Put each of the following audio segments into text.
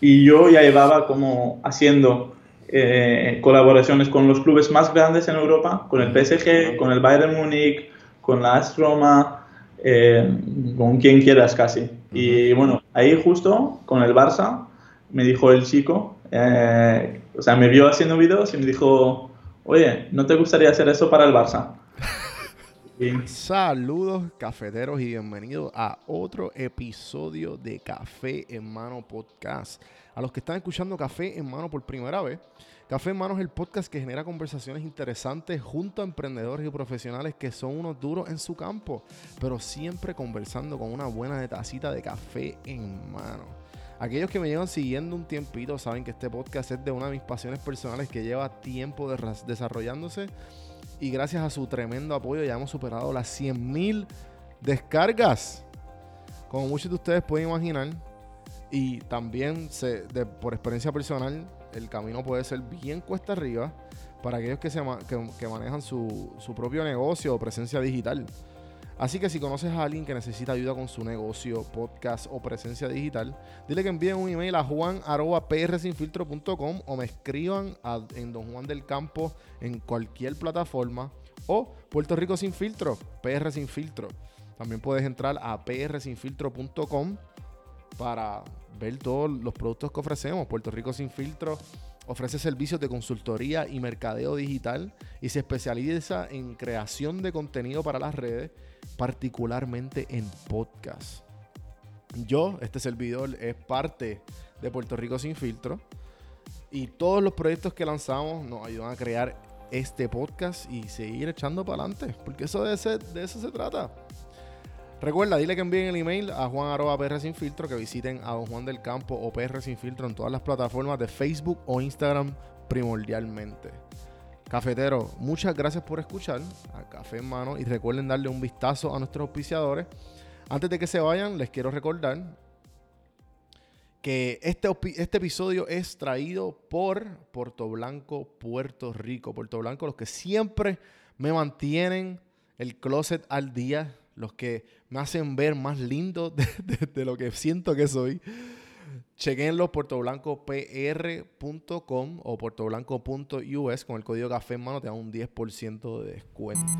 y yo ya llevaba como haciendo eh, colaboraciones con los clubes más grandes en Europa, con el PSG, con el Bayern Múnich, con la AS Roma, eh, con quien quieras casi. Y bueno, ahí justo con el Barça me dijo el chico, eh, o sea, me vio haciendo videos y me dijo, oye, ¿no te gustaría hacer eso para el Barça? Saludos cafeteros y bienvenidos a otro episodio de Café en Mano Podcast. A los que están escuchando Café en Mano por primera vez, Café en Mano es el podcast que genera conversaciones interesantes junto a emprendedores y profesionales que son unos duros en su campo, pero siempre conversando con una buena tacita de café en mano. Aquellos que me llevan siguiendo un tiempito saben que este podcast es de una de mis pasiones personales que lleva tiempo desarrollándose y gracias a su tremendo apoyo ya hemos superado las 100.000 descargas. Como muchos de ustedes pueden imaginar, y también por experiencia personal, el camino puede ser bien cuesta arriba para aquellos que, se, que, manejan su, su propio negocio o presencia digital. Así que si conoces a alguien que necesita ayuda con su negocio, podcast o presencia digital, dile que envíen un email a juan.prsinfiltro.com o me escriban en Don Juan del Campo en cualquier plataforma o Puerto Rico Sin Filtro, PR Sin Filtro. También puedes entrar a prsinfiltro.com para ver todos los productos que ofrecemos. Puerto Rico Sin Filtro ofrece servicios de consultoría y mercadeo digital y se especializa en creación de contenido para las redes particularmente en podcast. Yo, este servidor, es parte de Puerto Rico Sin Filtro y todos los proyectos que lanzamos nos ayudan a crear este podcast y seguir echando para adelante, porque eso de, de eso se trata. Recuerda, dile que envíen el email a Juan PR Sin Filtro, que visiten a Don Juan del Campo o PR Sin Filtro en todas las plataformas de Facebook o Instagram primordialmente. Cafetero, muchas gracias por escuchar a Café en Mano y recuerden darle un vistazo a nuestros auspiciadores. Antes de que se vayan, les quiero recordar que este, este episodio es traído por Puerto Blanco, Puerto Rico. Puerto Blanco, los que siempre me mantienen el closet al día, los que me hacen ver más lindo de lo que siento que soy. Chequenlo puertoblancopr.com o puertoblanco.us con el código café en mano te dan un 10% de descuento.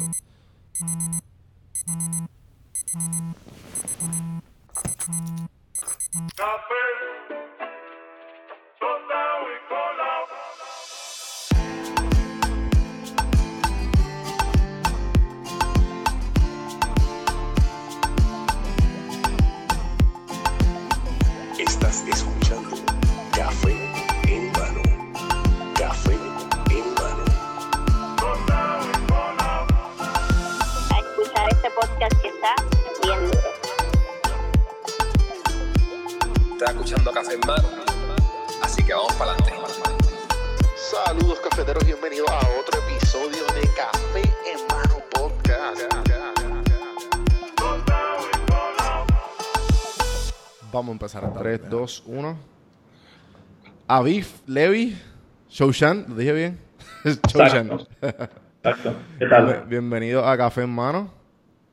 Escuchando Café en Mano. Así que vamos para adelante. Saludos cafeteros, bienvenidos a otro episodio de Café en Mano Podcast. Vamos a empezar a 3, 2, 1. Aviv, Levi, Shoshan, ¿lo dije bien? Shoshan. Exacto. ¿Qué tal? Bienvenido a Café en Mano.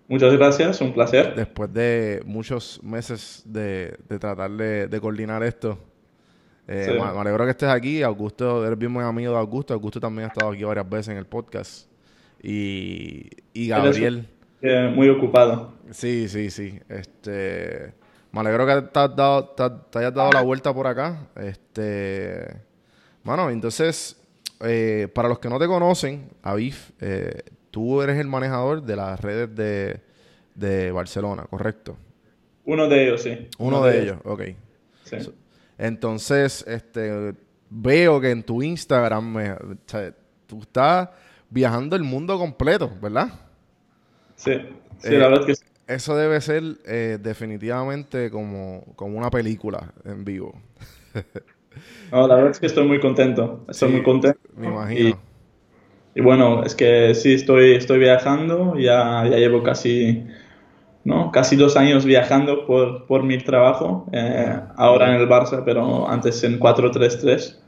Muchas gracias, un placer. Después de muchos meses de, tratar de, coordinar esto, eh, me, alegro que estés aquí. Augusto, eres bien buen amigo de Augusto. Augusto también ha estado aquí varias veces en el podcast. Y, Gabriel. Eh, muy ocupado. Sí, sí, sí. Este, me alegro que te, hayas dado la vuelta por acá. Este, bueno, entonces, eh, para los que no te conocen, Aviv, eh, tú eres el manejador de las redes de, Barcelona, ¿correcto? Uno de ellos, sí. Uno, de, ellos, ok. Entonces, este, veo que en tu Instagram tú estás viajando el mundo completo, ¿verdad? Sí, sí, la verdad que sí. Eso debe ser eh, definitivamente como, como una película en vivo. no, la verdad es que estoy muy contento. Estoy muy contento. Me imagino. Y bueno, es que sí, estoy, estoy viajando, ya, ya llevo casi, ¿no? casi dos años viajando por, por mi trabajo, eh, ahora en el Barça, pero antes en 433,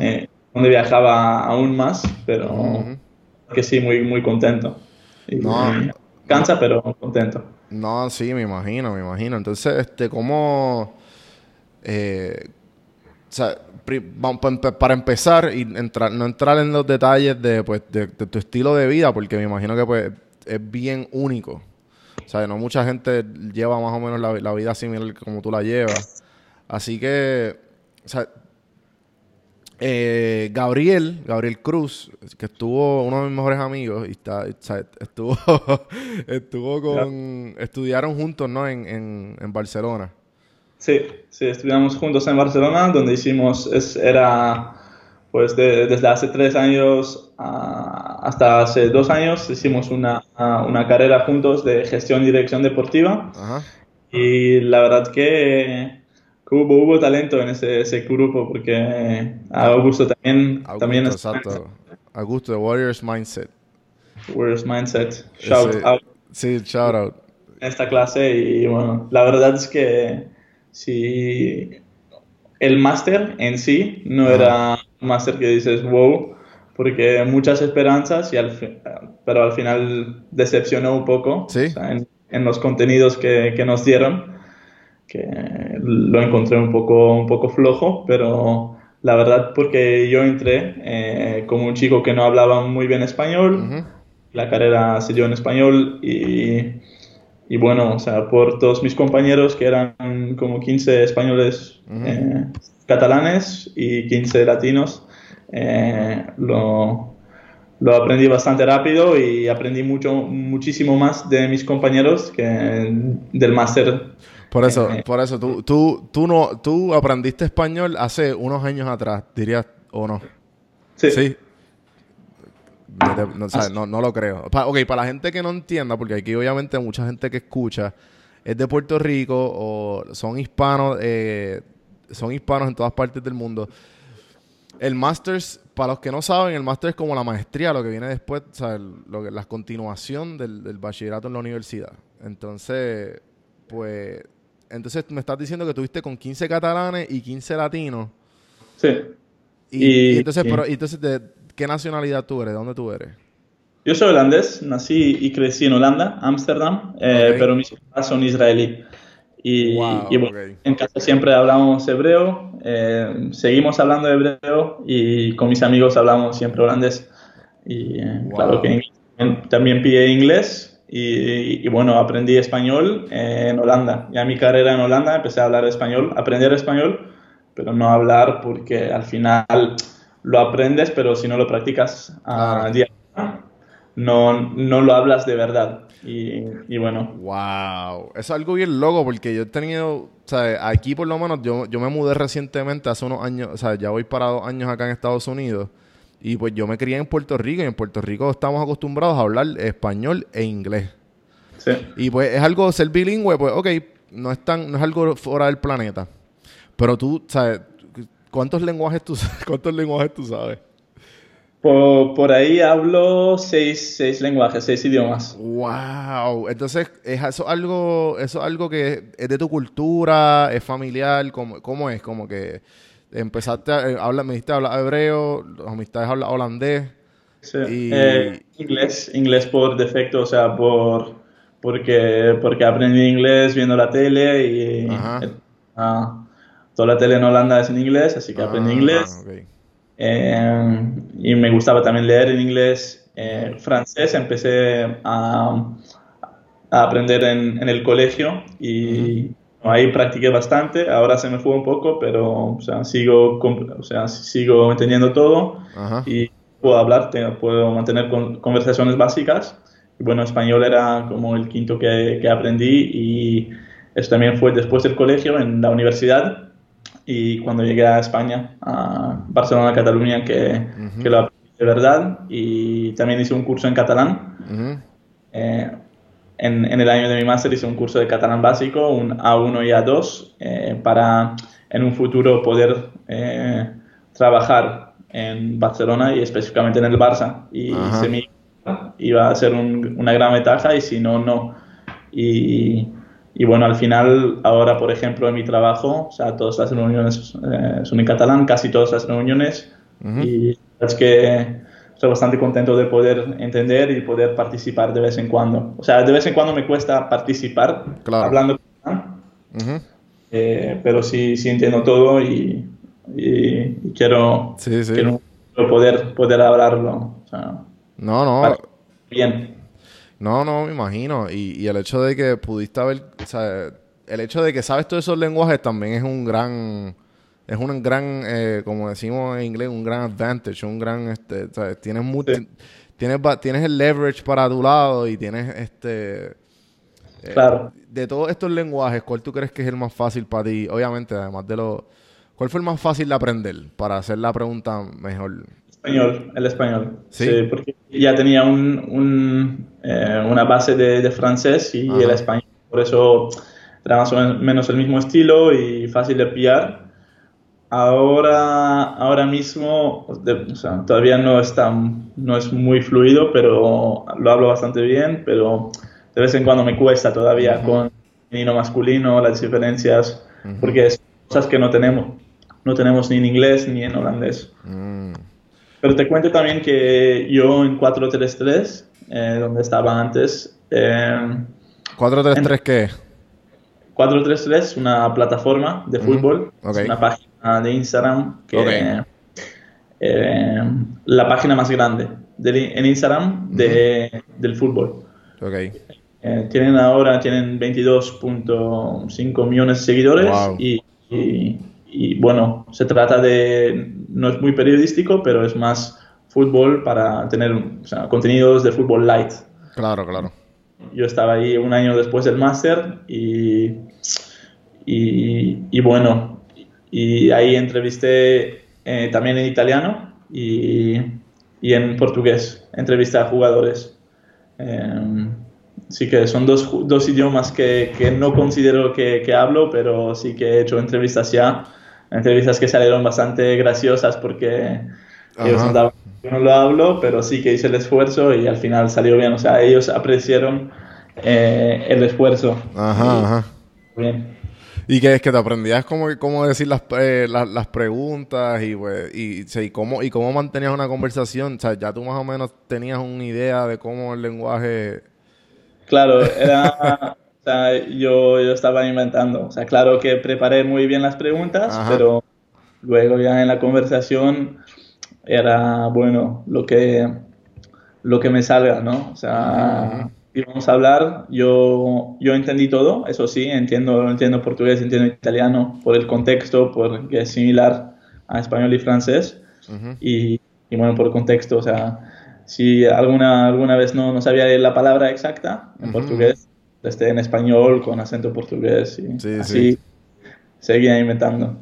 eh, donde viajaba aún más, pero que sí, muy, muy contento. cansa, pero contento. No, sí, me imagino, me imagino. Entonces, este, ¿cómo, eh, sea, para empezar y entrar, no entrar en los detalles de, pues, de, tu estilo de vida, porque me imagino que pues es bien único. O sea, no mucha gente lleva más o menos la, la vida similar como tú la llevas. Así que, o sea, eh, Gabriel, Gabriel Cruz, que estuvo uno de mis mejores amigos y está, estuvo, estuvo con, estudiaron juntos, ¿no? En, en, Barcelona. Sí, sí, estudiamos juntos en Barcelona, donde hicimos, es, era, pues desde hace tres años hasta hace dos años, hicimos una, una, carrera juntos de gestión y dirección deportiva. Y la verdad que hubo, hubo talento en ese, ese grupo porque Augusto también... Augusto, también exacto. Augusto, The Warriors Mindset. Warriors Mindset. Shout out. Sí, shout out. En esta clase y bueno, la verdad es que si el máster en sí no era un máster que dices wow, porque muchas esperanzas, y al pero al final decepcionó un poco ¿Sí? en, en, los contenidos que, que nos dieron que lo encontré un poco, un poco flojo, pero la verdad porque yo entré eh, como un chico que no hablaba muy bien español, la carrera se dio en español y, y, bueno, o sea, por todos mis compañeros que eran como 15 españoles eh, catalanes y 15 latinos, eh, lo, lo aprendí bastante rápido y aprendí mucho, muchísimo más de mis compañeros que del máster por eso, eh, por eso, tú, tú, tú, no, tú aprendiste español hace unos años atrás, dirías, ¿o no? Sí. Sí. No, no, lo creo. ok, para la gente que no entienda, porque aquí obviamente mucha gente que escucha es de Puerto Rico o son hispanos, eh, son hispanos en todas partes del mundo. El Masters, para los que no saben, el Masters es como la maestría, lo que viene después, o sea, lo la continuación del, del bachillerato en la universidad. Entonces, pues entonces me estás diciendo que tuviste con 15 catalanes y 15 latinos. Sí. Y, entonces, Pero, entonces ¿de qué nacionalidad tú eres? ¿De dónde tú eres? Yo soy holandés, nací y crecí en Holanda, Ámsterdam, eh, pero mis papás son israelí. Y, en casa siempre hablamos hebreo, eh, seguimos hablando hebreo y con mis amigos hablamos siempre holandés. Y eh, claro que también pide inglés, y, bueno, aprendí español en Holanda. Ya mi carrera en Holanda empecé a hablar español, aprender español, pero no hablar porque al final lo aprendes, pero si no lo practicas a día no, no lo hablas de verdad. Y, y, bueno. Wow. Eso es algo bien loco porque yo he tenido, o sea, aquí por lo menos yo, yo me mudé recientemente hace unos años, o sea, ya voy para dos años acá en Estados Unidos. Y pues yo me crié en Puerto Rico y en Puerto Rico estamos acostumbrados a hablar español e inglés. Sí. Y pues es algo, ser bilingüe, pues ok, no es, tan, no es algo fuera del planeta. Pero tú, ¿sabes? ¿Cuántos lenguajes tú, cuántos lenguajes tú sabes? Por, por, ahí hablo seis, seis, lenguajes, seis idiomas. ¡Wow! Entonces, ¿es eso algo, eso algo que es de tu cultura, es familiar? ¿Cómo, cómo es? Como que empezaste a eh, hablar, me dijiste hablar hebreo, los amistades hablan holandés. Sí. Eh, inglés, inglés por defecto, o sea, por porque, porque aprendí inglés viendo la tele y ah, toda la tele en Holanda es en inglés, así que aprendí ah, inglés. Eh, y me gustaba también leer en inglés. francés empecé a, a aprender en, en, el colegio y, Ahí practiqué bastante, ahora se me fue un poco, pero o sea, sigo, o sea, sigo entendiendo todo y puedo hablar, puedo mantener conversaciones básicas. Y bueno, español era como el quinto que, que, aprendí y eso también fue después del colegio, en la universidad y cuando llegué a España, a Barcelona, Cataluña, que, que lo aprendí de verdad y también hice un curso en catalán en, el año de mi máster hice un curso de catalán básico, un A1 y A2, eh, para en un futuro poder eh, trabajar en Barcelona y específicamente en el Barça. Y se me iba a ser una gran ventaja y si no, no. Y, y, bueno, al final, ahora, por ejemplo, en mi trabajo, o sea, todas las reuniones eh, son en catalán, casi todas las reuniones. Y es que estoy bastante contento de poder entender y poder participar de vez en cuando. O sea, de vez en cuando me cuesta participar hablando, uh eh, pero sí, sí entiendo todo y, y, y quiero, Sí, sí. quiero poder, poder hablarlo. O sea, No, no. bien. No, no, me imagino. Y, y el hecho de que pudiste haber, o sea, el hecho de que sabes todos esos lenguajes también es un gran, es un gran, eh, como decimos en inglés, un gran advantage, un gran, este, sea, tienes Sí. tienes, tienes el leverage para tu lado y tienes, este, eh, Claro. de todos estos lenguajes, ¿cuál tú crees que es el más fácil para ti? Obviamente, además de lo, ¿cuál fue el más fácil de aprender para hacer la pregunta mejor? Español, el español. Sí. porque ya tenía un, un, eh, una base de, de francés y Ajá. el español. Por eso era más o menos el mismo estilo y fácil de pillar. Ahora, ahora mismo, de- o sea, todavía no es, tan- no es muy fluido, pero lo hablo bastante bien, pero de vez en cuando me cuesta todavía con femenino masculino, las diferencias, porque es cosas que no tenemos, no tenemos ni en inglés ni en holandés. Mm, Pero te cuento también que yo en 433, eh, donde estaba antes, eh, 433 qué es? 433 es una plataforma de fútbol, ok. es una página de Instagram que eh, la página más grande del- en Instagram de- del fútbol. Ok. Eh, tienen ahora tienen 22.5 millones de seguidores Wow. y, y- y, bueno, se trata de, no es muy periodístico, pero es más fútbol para tener o sea, contenidos de fútbol light. Claro, claro. Yo estaba ahí un año después del máster y, y, y bueno, y ahí entrevisté eh, también en italiano y, y en portugués, entrevisté a jugadores. Eh, sí que son dos, dos idiomas que, que no considero que, que hablo, pero sí que he hecho entrevistas ya, entrevistas que salieron bastante graciosas porque ellos Ajá. que yo no lo hablo, pero sí que hice el esfuerzo y al final salió bien. O sea, ellos apreciaron eh, el esfuerzo. Ajá, ajá. Bien. Y que es que te aprendías cómo, cómo decir las, eh, las, las preguntas y, pues, y, y cómo, y cómo mantenías una conversación. O sea, ya tú más o menos tenías una idea de cómo el lenguaje... Claro, era, sea, yo, yo estaba inventando. O sea, claro que preparé muy bien las preguntas, Ajá. pero luego ya en la conversación era, bueno, lo que, lo que me salga, ¿no? O sea, íbamos a hablar, yo, yo entendí todo, eso sí, entiendo, entiendo portugués, entiendo italiano por el contexto, porque es similar a español y francés. Y, y bueno, por contexto, o sea, si alguna, alguna vez no, no sabía la palabra exacta en portugués, esté en español con acento portugués y Sí, así sí. seguía inventando.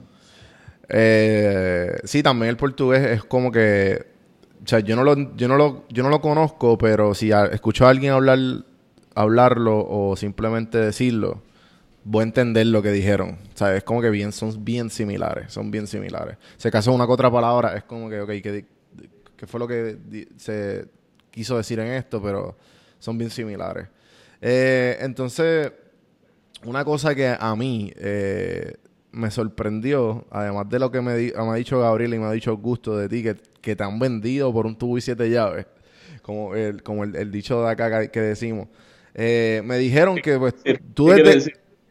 Eh, sí, también el portugués es como que... O sea, yo no lo, yo no lo, yo no lo conozco, pero si a- escucho a alguien hablar, hablarlo o simplemente decirlo, voy a entender lo que dijeron. O sea, es como que bien, son bien similares, son bien similares. Si acaso una que otra palabra es como que, ok, ¿qué, qué fue lo que di- se quiso decir en esto? Pero son bien similares. Eh, entonces, una cosa que a mí eh, me sorprendió, además de lo que me, di- me ha dicho Gabriel y me ha dicho Augusto de ti, que, que te han vendido por un tubo y siete llaves, como el, como el, el dicho de acá que, decimos. Eh, me dijeron que pues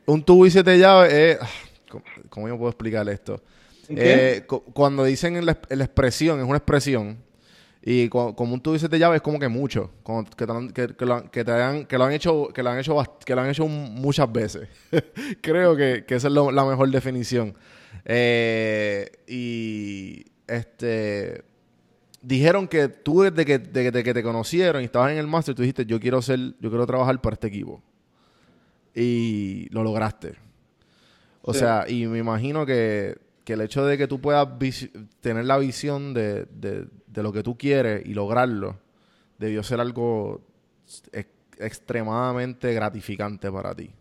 un tubo y siete llaves es... ah, ¿cómo- ¿Cómo yo puedo explicar esto? Eh, cu- cuando dicen en la, en la expresión, es una expresión, y como tubo y siete llaves es como que mucho, como que, lo han- que, que lo, han- que te han, que lo han hecho, que lo han hecho, que lo han hecho muchas veces. Creo que, que esa es lo- la mejor definición. Eh, y este dijeron que tú desde que, de- de que te conocieron y estabas en el máster, tú dijiste, yo quiero ser, yo quiero trabajar para este equipo. Y lo lograste. O Sí. sea, y me imagino que, que el hecho de que tú puedas tener la visión de, de- de lo que tú quieres y lograrlo, debió ser algo ex- extremadamente gratificante para ti.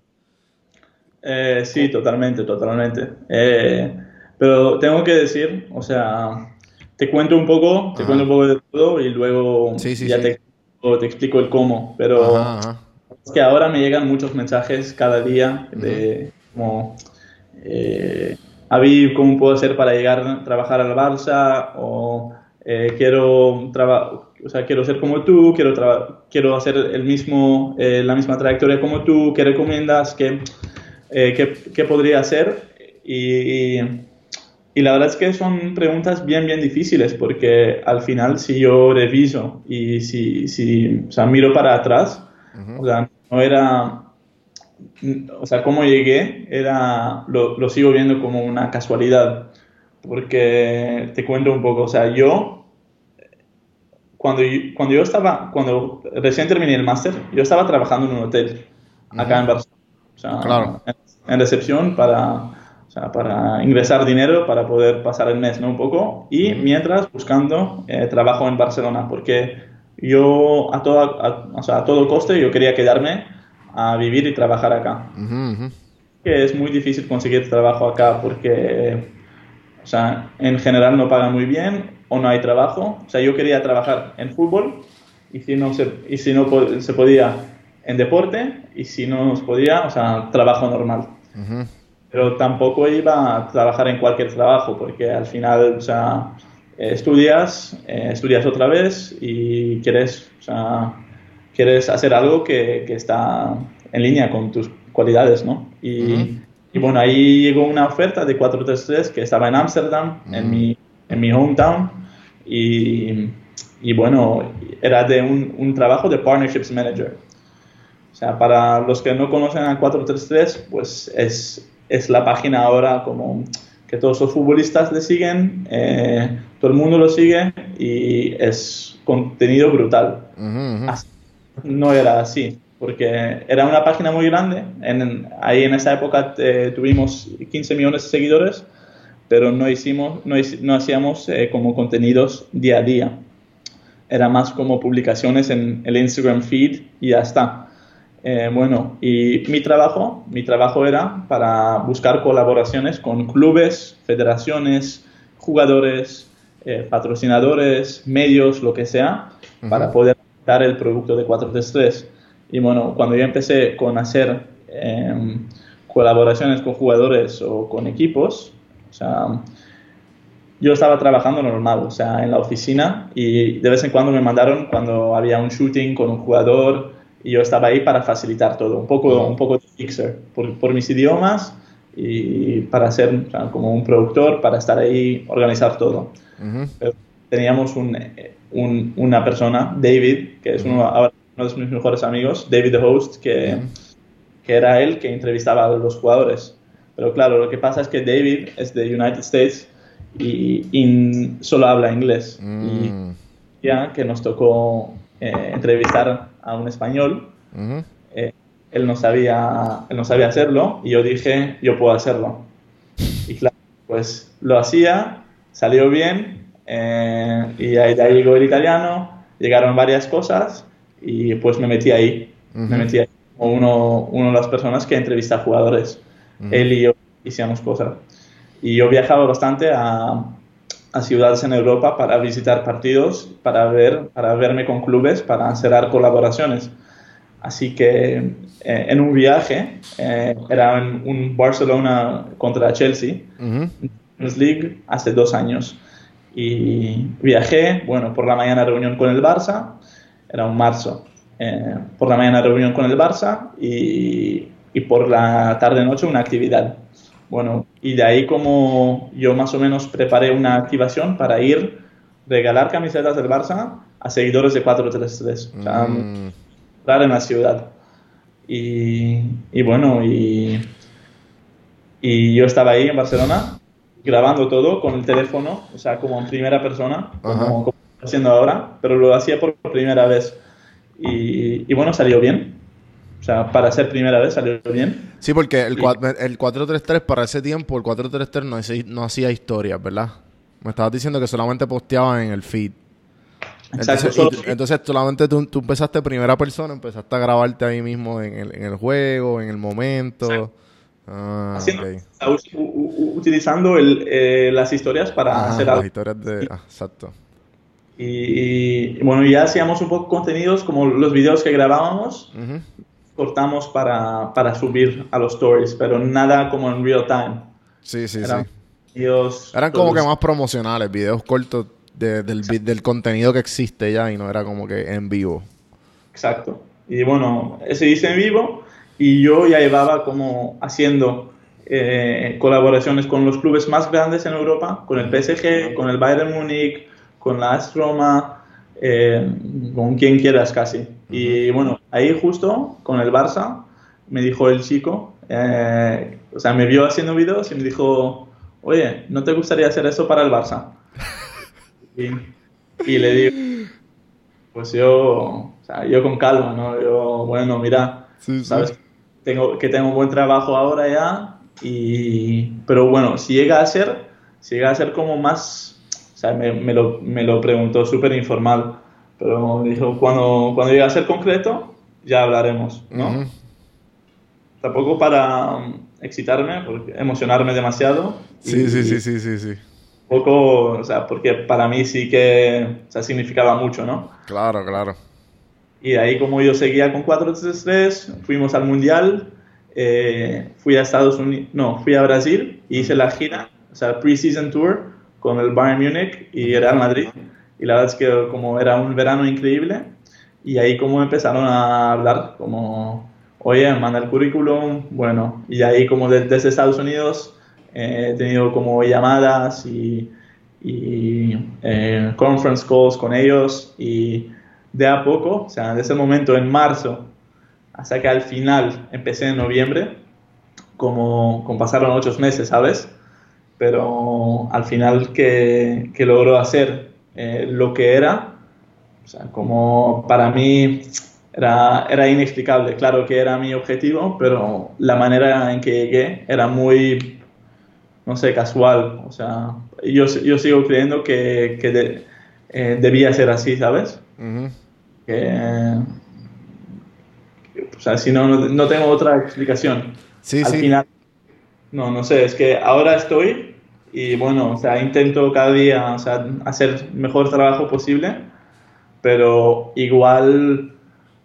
Eh, sí, totalmente, totalmente. Eh, pero tengo que decir, o sea, te cuento un poco, te cuento un poco de todo y luego Sí, sí, ya sí. Te, explico- te explico el cómo. Pero Ajá, ajá. Es que ahora me llegan muchos mensajes cada día de como, eh, Aviv, ¿cómo puedo hacer para llegar a trabajar al Barça? O eh, quiero, traba- o sea, quiero ser como tú, quiero, traba- quiero hacer el mismo, eh, la misma trayectoria como tú, ¿qué recomiendas? ¿Qué, eh, qué, qué podría hacer? Y, y, y la verdad es que son preguntas bien, bien difíciles porque al final si yo reviso y si, si o sea, miro para atrás, o sea, no era, o sea, cómo llegué, era, lo, lo, sigo viendo como una casualidad. Porque te cuento un poco, o sea, yo, cuando yo, cuando yo estaba, cuando recién terminé el máster, yo estaba trabajando en un hotel acá en Barcelona. O sea, Claro. en, en recepción para, o sea, para ingresar dinero, para poder pasar el mes, ¿no? Un poco. Y mientras buscando eh, trabajo en Barcelona, porque yo a, toda, a- o sea, a todo coste yo quería quedarme a vivir y trabajar acá. Ujú, ujú. Que es muy difícil conseguir trabajo acá porque, o sea, en general no pagan muy bien o no hay trabajo. O sea, yo quería trabajar en fútbol y si no se, y si no se podía en deporte y si no se podía, o sea, trabajo normal. Pero tampoco iba a trabajar en cualquier trabajo porque al final, o sea, eh, estudias, eh, estudias otra vez y quieres, o sea, quieres hacer algo que, que está en línea con tus cualidades, ¿no? Y. y bueno, ahí llegó una oferta de 433 que estaba en Ámsterdam, en, mi, en mi hometown, y, y bueno, era de un, un trabajo de Partnerships Manager. O sea, para los que no conocen a 433, pues es, es la página ahora como que todos los futbolistas le siguen, eh, todo el mundo lo sigue y es contenido brutal. Así- no era así, porque era una página muy grande. En, ahí en esa época eh, tuvimos 15 millones de seguidores, pero no, hicimos, no, no hacíamos eh, como contenidos día a día. Era más como publicaciones en el Instagram feed y ya está. Eh, bueno, y mi trabajo, mi trabajo era para buscar colaboraciones con clubes, federaciones, jugadores, eh, patrocinadores, medios, lo que sea, para poder dar el producto de 433. Y bueno, cuando yo empecé con hacer em, colaboraciones con jugadores o con equipos, o sea, yo estaba trabajando normal, o sea, en la oficina y de vez en cuando me mandaron cuando había un shooting con un jugador y yo estaba ahí para facilitar todo, un poco, un poco de fixer por, por mis idiomas y para ser o sea, como un productor, para estar ahí, organizar todo. Ujú. Pero teníamos un, eh, un- una persona, David, que es uno, ahora uno de mis mejores amigos, David the Host, que, que era él que entrevistaba a los jugadores. Pero claro, lo que pasa es que David es de United States y, y solo habla inglés. Y Mm. ya que nos tocó eh, entrevistar a un español, Ujú. eh, él, no sabía, él no sabía hacerlo y yo dije, yo puedo hacerlo. Y claro, pues lo hacía, salió bien eh, y ahí, ahí llegó el italiano, llegaron varias cosas y pues me metí ahí. Me Ujú. metí ahí como uno, uno de las personas que entrevista a jugadores. Él y yo hicimos cosas. Y yo viajaba bastante a, a ciudades en Europa para visitar partidos, para, ver, para verme con clubes, para cerrar colaboraciones. Así que eh, en un viaje, eh, era en un Barcelona contra Chelsea, Ujú. Champions League, hace dos años. Y viajé, bueno, por la mañana reunión con el Barça, era un marzo. Eh, por la mañana reunión con el Barça y, y por la tarde-noche una actividad. Bueno, y de ahí como yo más o menos preparé una activación para ir regalar camisetas del Barça a seguidores de 433. O sea, Mm. entrar en la ciudad. Y, y bueno, y, y yo estaba ahí en Barcelona grabando todo con el teléfono, o sea, como en primera persona, como, como haciendo ahora, pero lo hacía por primera vez. Y, y bueno, salió bien. O sea, para ser primera vez salió bien. Sí, porque el, el 433 para ese tiempo, el 433 no, hacía- no hacía historias, ¿verdad? Me estabas diciendo que solamente posteaban en el feed. Exacto, Entonces, solo- y tú- entonces solamente tú, tú empezaste primera persona, empezaste a grabarte ahí mismo en el, en el juego, en el momento. Ah, haciendo- utilizando el, eh, las historias para Ajá, hacer las algo. historias de... ah, exacto. Y, y, bueno, ya hacíamos un poco contenidos como los videos que grabábamos, Ujú. cortamos para, para subir a los stories, pero nada como en real time. Sí, sí, Eran sí. videos Eran como que todos- más promocionales, videos cortos de- del, del contenido que existe ya y no era como que en vivo. Exacto. Y bueno, ese hice en vivo y yo ya llevaba como haciendo eh, colaboraciones con los clubes más grandes en Europa, con el PSG, con el Bayern Múnich, con la AS Roma, eh, con quien quieras casi. Y bueno, ahí justo con el Barça me dijo el chico, eh, o sea, me vio haciendo videos y me dijo, oye, ¿no te gustaría hacer eso para el Barça? y, y le digo, pues yo, o sea, yo con calma, ¿no? Yo, bueno, mira, Sí, sí. sabes tengo, que tengo un buen trabajo ahora ya, y, pero bueno, si llega a ser, si llega a ser como más, sea, me, me lo, me lo preguntó súper informal, pero dijo, cuando, cuando llegue a ser concreto, ya hablaremos, ¿no? Tampoco para um, excitarme, porque, emocionarme demasiado. Sí, y- sí, sí, sí, sí, sí. poco, o sea, porque para mí sí que o sea, significaba mucho, ¿no? Claro, claro. Y de ahí como yo seguía con 4-3-3, fuimos al Mundial, eh, fui a Estados Unidos, no, fui a Brasil, hice la gira, o sea, pre-season tour con el Bayern Múnich y Real Madrid. Y la verdad es que como era un verano increíble, y ahí como empezaron a hablar, como, oye, manda el currículum, bueno, y ahí como de- desde Estados Unidos eh, he tenido como llamadas y, y eh, conference calls con ellos, y de a poco, o sea, desde ese momento en marzo hasta que al final empecé en noviembre, como, como pasaron ocho meses, ¿sabes? Pero al final que, que logró hacer eh, lo que era, o sea, como para mí era, era inexplicable. Claro que era mi objetivo, pero la manera en que llegué era muy, no sé, casual. O sea, yo, yo sigo creyendo que, que de- eh, debía ser así, ¿sabes? Ujú. que, que, o sea, si no, no, no tengo otra explicación. Sí, Al sí. final, no, no sé, es que ahora estoy y bueno, o sea, intento cada día, o sea, hacer el mejor trabajo posible, pero igual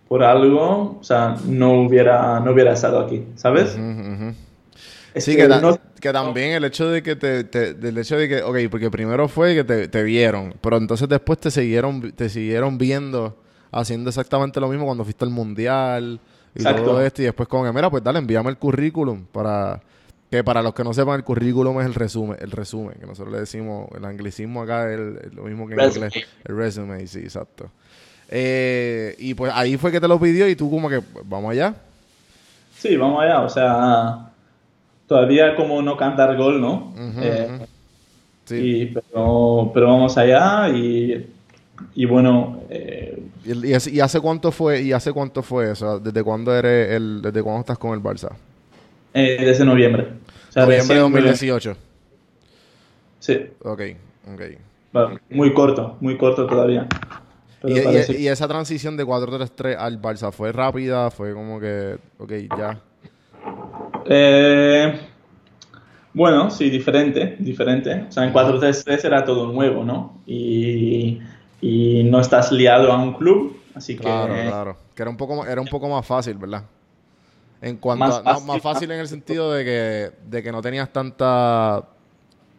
por algo, o sea, no hubiera, no hubiera estado aquí, ¿sabes? Es Sí, que, ta- no- que también el hecho de que te, te- del hecho de que, ok, porque primero fue que te, te vieron, pero entonces después te siguieron, te siguieron viendo haciendo exactamente lo mismo cuando fuiste al mundial y Exacto. todo esto y después como que, mira, pues dale, envíame el currículum para que para los que no sepan el currículum es el resumen, el resumen, que nosotros le decimos, el anglicismo acá es el- es lo mismo que en Resume. inglés, el resume, sí, exacto. Eh, y pues ahí fue que te lo pidió y tú como que, vamos allá. Sí, vamos allá, o sea, todavía como no cantar gol, ¿no? Eh. Sí. y, pero, pero vamos allá y, y bueno, eh, ¿Y, hace, y hace cuánto fue y hace cuánto fue eso? ¿Desde cuándo eres el desde cuándo estás con el Barça? Eh, desde noviembre. O sea, Noviembre de recién- 2018. Sí, Ok, ok. bueno, muy corto, muy corto todavía. Y, y- parece- y esa transición de 4-3-3 al Barça fue rápida, fue como que, ok, ya. Eh, bueno, sí, diferente, diferente. O sea, en 4-3-3 era todo nuevo, ¿no? Y, y no estás liado a un club, así que... Claro, claro. Que era un poco, era un poco más fácil, ¿verdad? En cuanto Más a, no, fácil, más fácil en el sentido de que, de que no tenías tanta,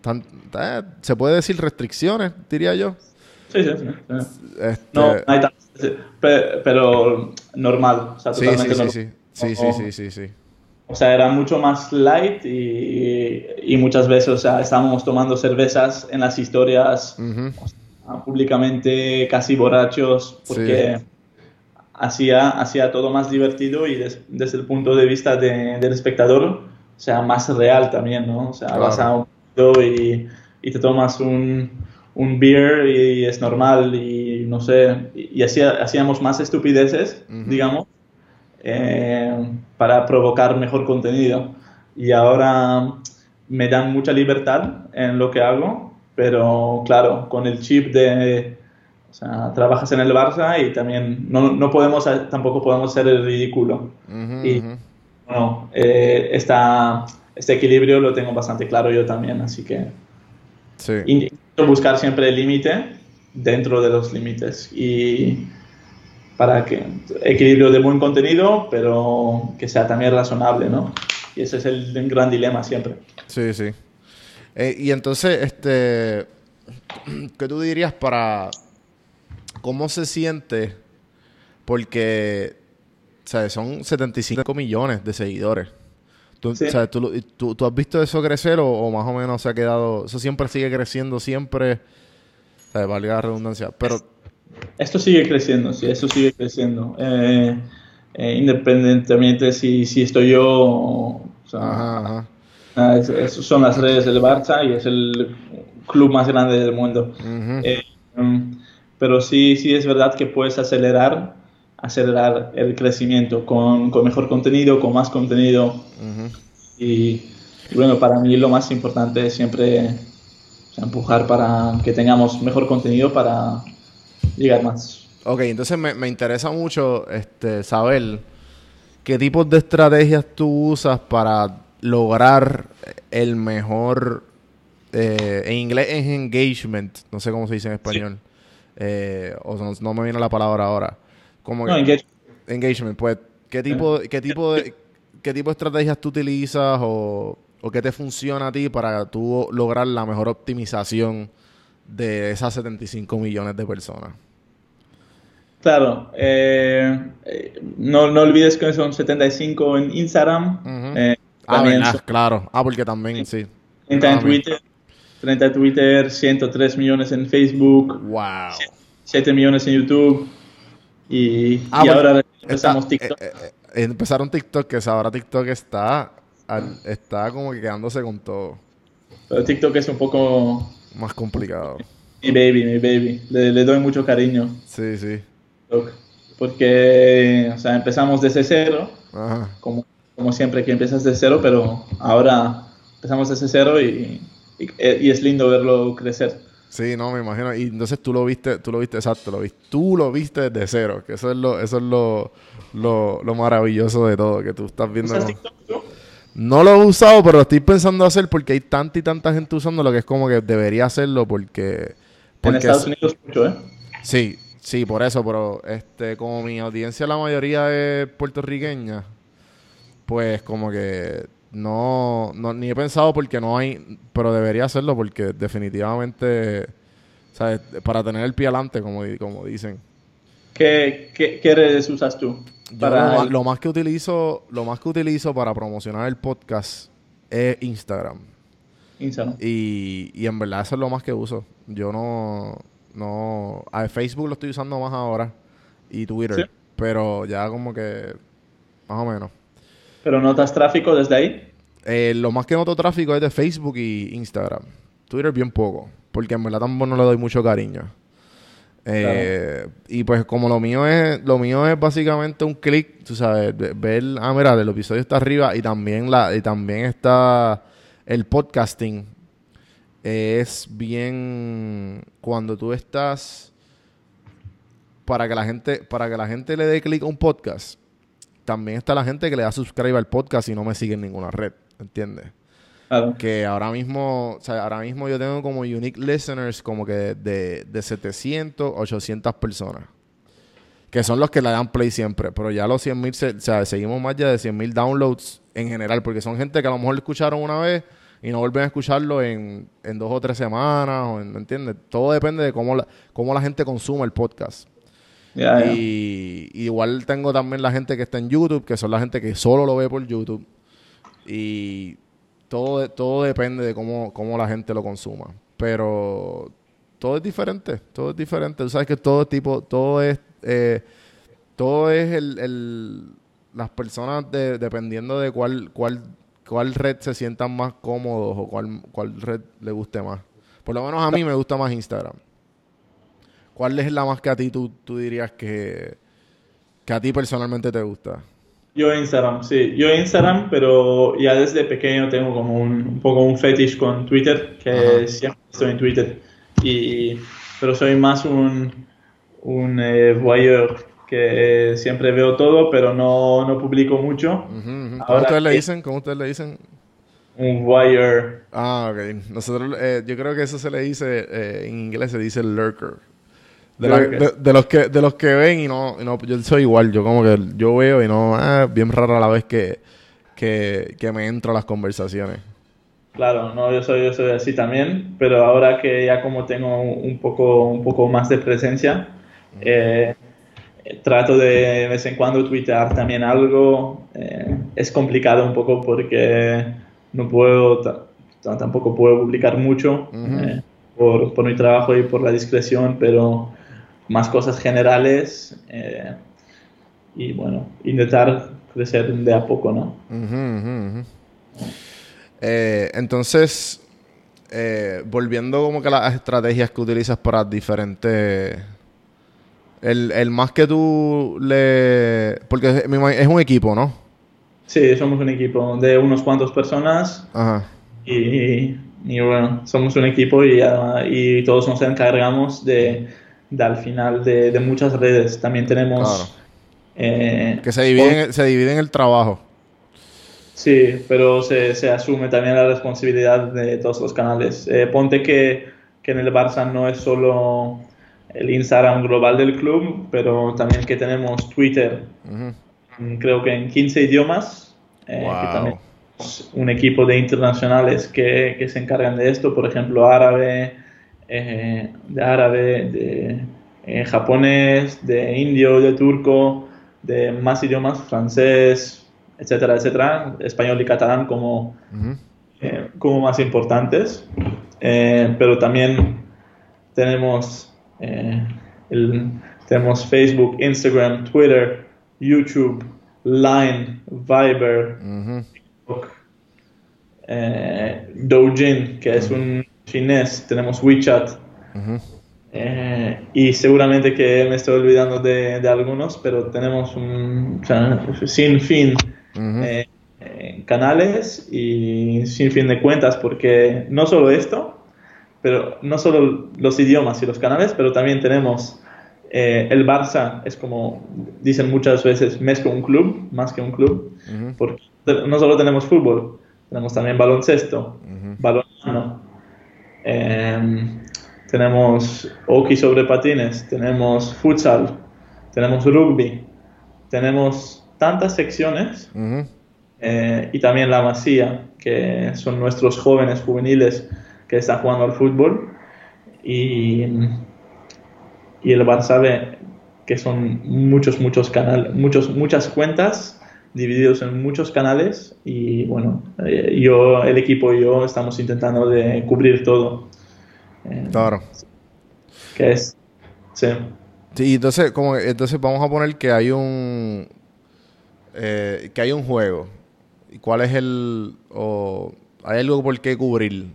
tan- eh, se puede decir restricciones, diría yo. Sí, sí, sí. sí. Este, No, no hay sí, pero normal, o sea, sí, sí, totalmente sí, normal. sí, sí, sí, No- sí, sí, sí. O sea, era mucho más light y, y muchas veces, o sea, estábamos tomando cervezas en las historias Ujú. ah, públicamente casi borrachos porque hacía, hacía todo más divertido y des- desde el punto de vista de- del espectador, o sea, más real también, ¿no? O sea, Claro. vas a un y, y te tomas un, un beer y es normal y no sé, y, y hacía- hacíamos más estupideces, Ujú. digamos, eh, para provocar mejor contenido. Y ahora me dan mucha libertad en lo que hago, pero claro, con el chip de, o sea, trabajas en el Barça y también no, no podemos, tampoco podemos ser el ridículo. Y-. Bueno, eh, esta- este equilibrio lo tengo bastante claro yo también, así que Sí. intento buscar siempre el límite dentro de los límites y para que equilibrio de buen contenido, pero que sea también razonable, ¿no? Y ese es el gran dilema siempre. Sí, sí. Eh, y entonces, este, ¿qué tú dirías para cómo se siente? Porque, ¿sabes? Son 75 millones de seguidores. ¿Tú, Sí. o sea, ¿tú, tú- tú has visto eso crecer o, o más o menos se ha quedado... Eso siempre sigue creciendo, siempre... O sea, valga la redundancia. Pero... Esto sigue creciendo, sí, esto sigue creciendo. Eh, eh, independientemente si, si estoy yo, o sea, Ajá, ajá. ah, es- es- son las redes del Barça y es el club más grande del mundo. Eh, mm, pero sí, sí es verdad que puedes acelerar, acelerar el crecimiento con, con mejor contenido, con más contenido. Y, y bueno, para mí lo más importante es siempre o sea, empujar para que tengamos mejor contenido para llegar más. Ok, entonces me, me interesa mucho este, saber qué tipos de estrategias tú usas para lograr el mejor, eh, en inglés es engagement, no sé cómo se dice en español, Eh, o no, no me viene la palabra ahora. Como No, que- engage- engagement, pues, ¿qué tipo, qué tipo de, qué tipo de estrategias tú utilizas o, o qué te funciona a ti para tú lograr la mejor optimización de esas 75 millones de personas? Claro, eh, no, no olvides que son 75 en Instagram, eh, Ah, también verdad, son claro. Ah, porque también, sí. 30 en Twitter, 30 en Twitter, 103 millones en Facebook, Wow. 7 millones en YouTube y, Ah, y bueno, ahora Está- empezamos TikTok. eh, eh, eh, empezaron TikTok, que ahora TikTok está, al- está como que quedándose con todo. Pero TikTok es un poco Más complicado. mi baby, mi baby. Le, le doy mucho cariño. Sí, sí. Porque, o sea, empezamos desde cero, Ajá. como, como siempre que empiezas desde cero, pero ahora empezamos desde cero y, y, y es lindo verlo crecer. Sí, no, me imagino. Y entonces tú lo viste, tú lo viste exacto, lo viste. Tú lo viste desde cero, que eso es lo, eso es lo, lo, lo maravilloso de todo, que tú estás viendo. ¿Usas TikTok tú? No lo he usado, pero lo estoy pensando hacer porque hay tanta y tanta gente usándolo que es como que debería hacerlo porque... En porque Estados es- Unidos mucho, ¿eh? Sí, sí, por eso, pero este, como mi audiencia la mayoría es puertorriqueña, pues como que no, no ni he pensado porque no hay, pero debería hacerlo porque definitivamente, ¿sabes? Para tener el pie adelante, como, como dicen. ¿Qué, qué, qué redes usas tú? Para lo, más que utilizo, lo más que utilizo para promocionar el podcast es Instagram. Instagram. Y, y en verdad eso es lo más que uso. Yo no, no, a Facebook lo estoy usando más ahora y Twitter, Sí. pero ya como que más o menos. ¿Pero notas tráfico desde ahí? Eh, lo más que noto tráfico es de Facebook y Instagram. Twitter bien poco, porque en verdad tampoco no le doy mucho cariño. Eh, Y pues como lo mío es, lo mío es básicamente un clic, tú sabes, ve- ver, ah mira, el episodio está arriba y también la, y también está el podcasting. Es bien cuando tú estás para que la gente, para que la gente le dé clic a un podcast. También está la gente que le da subscribe al podcast y no me sigue en ninguna red, ¿entiendes? Claro. que ahora mismo, o sea, ahora mismo yo tengo como unique listeners como que de, de 700, 800 personas. Que son los que le dan play siempre. Pero ya los 100 mil, o sea, seguimos más ya de 100 mil downloads en general. Porque son gente que a lo mejor lo escucharon una vez y no vuelven a escucharlo en, en dos o tres semanas. O en, ¿Entiendes? Todo depende de cómo la, cómo la gente consuma el podcast. Y, igual tengo también la gente que está en YouTube, que son la gente que solo lo ve por YouTube. Y todo, todo depende de cómo, cómo la gente lo consuma. Pero todo es diferente, todo es diferente. Tú sabes que todo tipo, todo es, eh, todo es el, el- las personas de- dependiendo de cuál, cuál, cuál red se sientan más cómodos o cuál, cuál red le guste más. Por lo menos a mí me gusta más Instagram. ¿Cuál es la más que a ti tú, tú dirías que, que a ti personalmente te gusta? Yo Instagram, sí. Yo Instagram, pero ya desde pequeño tengo como un, un poco un fetish con Twitter, que Ajá. siempre estoy en Twitter. Y, pero soy más un, un eh, voyeur, que siempre veo todo, pero no, no publico mucho. ¿Cómo Ahora ustedes le dicen? ¿Cómo ustedes le dicen? Un voyeur. Ah, ok. Nosotros, eh, yo creo que eso se le dice, eh, en inglés se dice lurker. De, la- Lurker. de- de los que de los que ven y no, y no, yo soy igual, yo como que yo veo y no, ah, bien rara la vez que, que, que me entro a las conversaciones. Claro, no, yo soy, yo soy así también, pero ahora que ya como tengo un poco, un poco más de presencia, eh, eh, trato de, de vez en cuando tuitear también algo. Eh, es complicado un poco porque no puedo, ta- ta- tampoco puedo publicar mucho eh, por, por mi trabajo y por la discreción, pero más cosas generales. eh, y bueno, intentar crecer de a poco, ¿no? Eh, entonces, eh, volviendo como que a las estrategias que utilizas para diferentes... El, el más que tú le... Porque es un equipo, ¿no? Sí, somos un equipo de unos cuantos personas Ajá. y, y bueno, somos un equipo y, ah, y todos nos encargamos de, de al final de, de muchas redes. También tenemos... Claro. eh, Que se dividen, se dividen el trabajo. Sí, pero se, se asume también la responsabilidad de todos los canales. Eh, ponte que, que en el Barça no es solo el Instagram global del club, pero también que tenemos Twitter, Ujú. mm, creo que en 15 idiomas, eh, que Wow. también es un equipo de internacionales que, que se encargan de esto, por ejemplo, árabe, eh, de árabe, de eh, japonés, de indio, de turco, de más idiomas, francés, etcétera, etcétera, español y catalán como, eh, como más importantes. Pero también tenemos, el- tenemos Facebook, Instagram, Twitter, YouTube, Line, Viber, eh, Douyin, que es un chinés, tenemos WeChat, eh, y seguramente que me estoy olvidando de, de algunos, pero tenemos un o sea, sin fin eh, eh, canales y sin fin de cuentas, porque no solo esto, pero no solo los idiomas y los canales, pero también tenemos eh, el Barça, es como dicen muchas veces, más que un club, más que un club, porque no solo tenemos fútbol, tenemos también baloncesto, Ujú. balonmano, em, tenemos hockey sobre patines, tenemos futsal, tenemos rugby, tenemos tantas secciones eh, y también la Masía, que son nuestros jóvenes juveniles que están jugando al fútbol. Y, y el Barça B, que son muchos, muchos canales, muchos, muchas cuentas divididos en muchos canales y bueno, eh, yo, el equipo y yo estamos intentando de cubrir todo. Eh, Claro. que es, sí. Sí, entonces, como, entonces vamos a poner que hay un eh, que hay un juego. ¿Y cuál es el o hay algo por qué cubrir?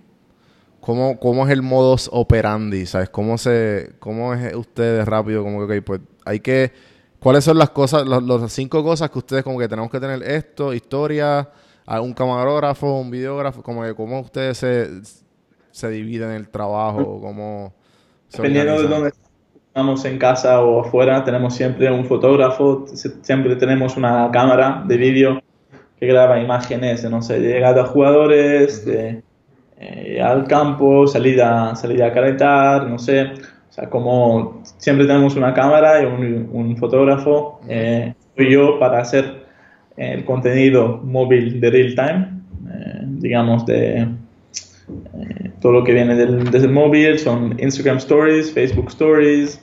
¿Cómo, cómo es el modus operandi? ¿Sabes? ¿Cómo se cómo es ustedes rápido como que pues hay que ¿Cuáles son las cosas, los- las cinco cosas que ustedes como que tenemos que tener esto, historia, un camarógrafo, un videógrafo, como que cómo ustedes se, se dividen el trabajo, cómo se Dependiendo de dónde estamos en casa o afuera, tenemos siempre un fotógrafo, siempre tenemos una cámara de vídeo que graba imágenes de, no sé, de llegada a jugadores, de eh, al campo, salida, salida a calentar, no sé. Sea, como siempre tenemos una cámara y un, fotógrafo, eh, soy yo para hacer el contenido móvil de real time, eh, digamos, de, eh, todo lo que viene del- desde el móvil son Instagram Stories, Facebook Stories,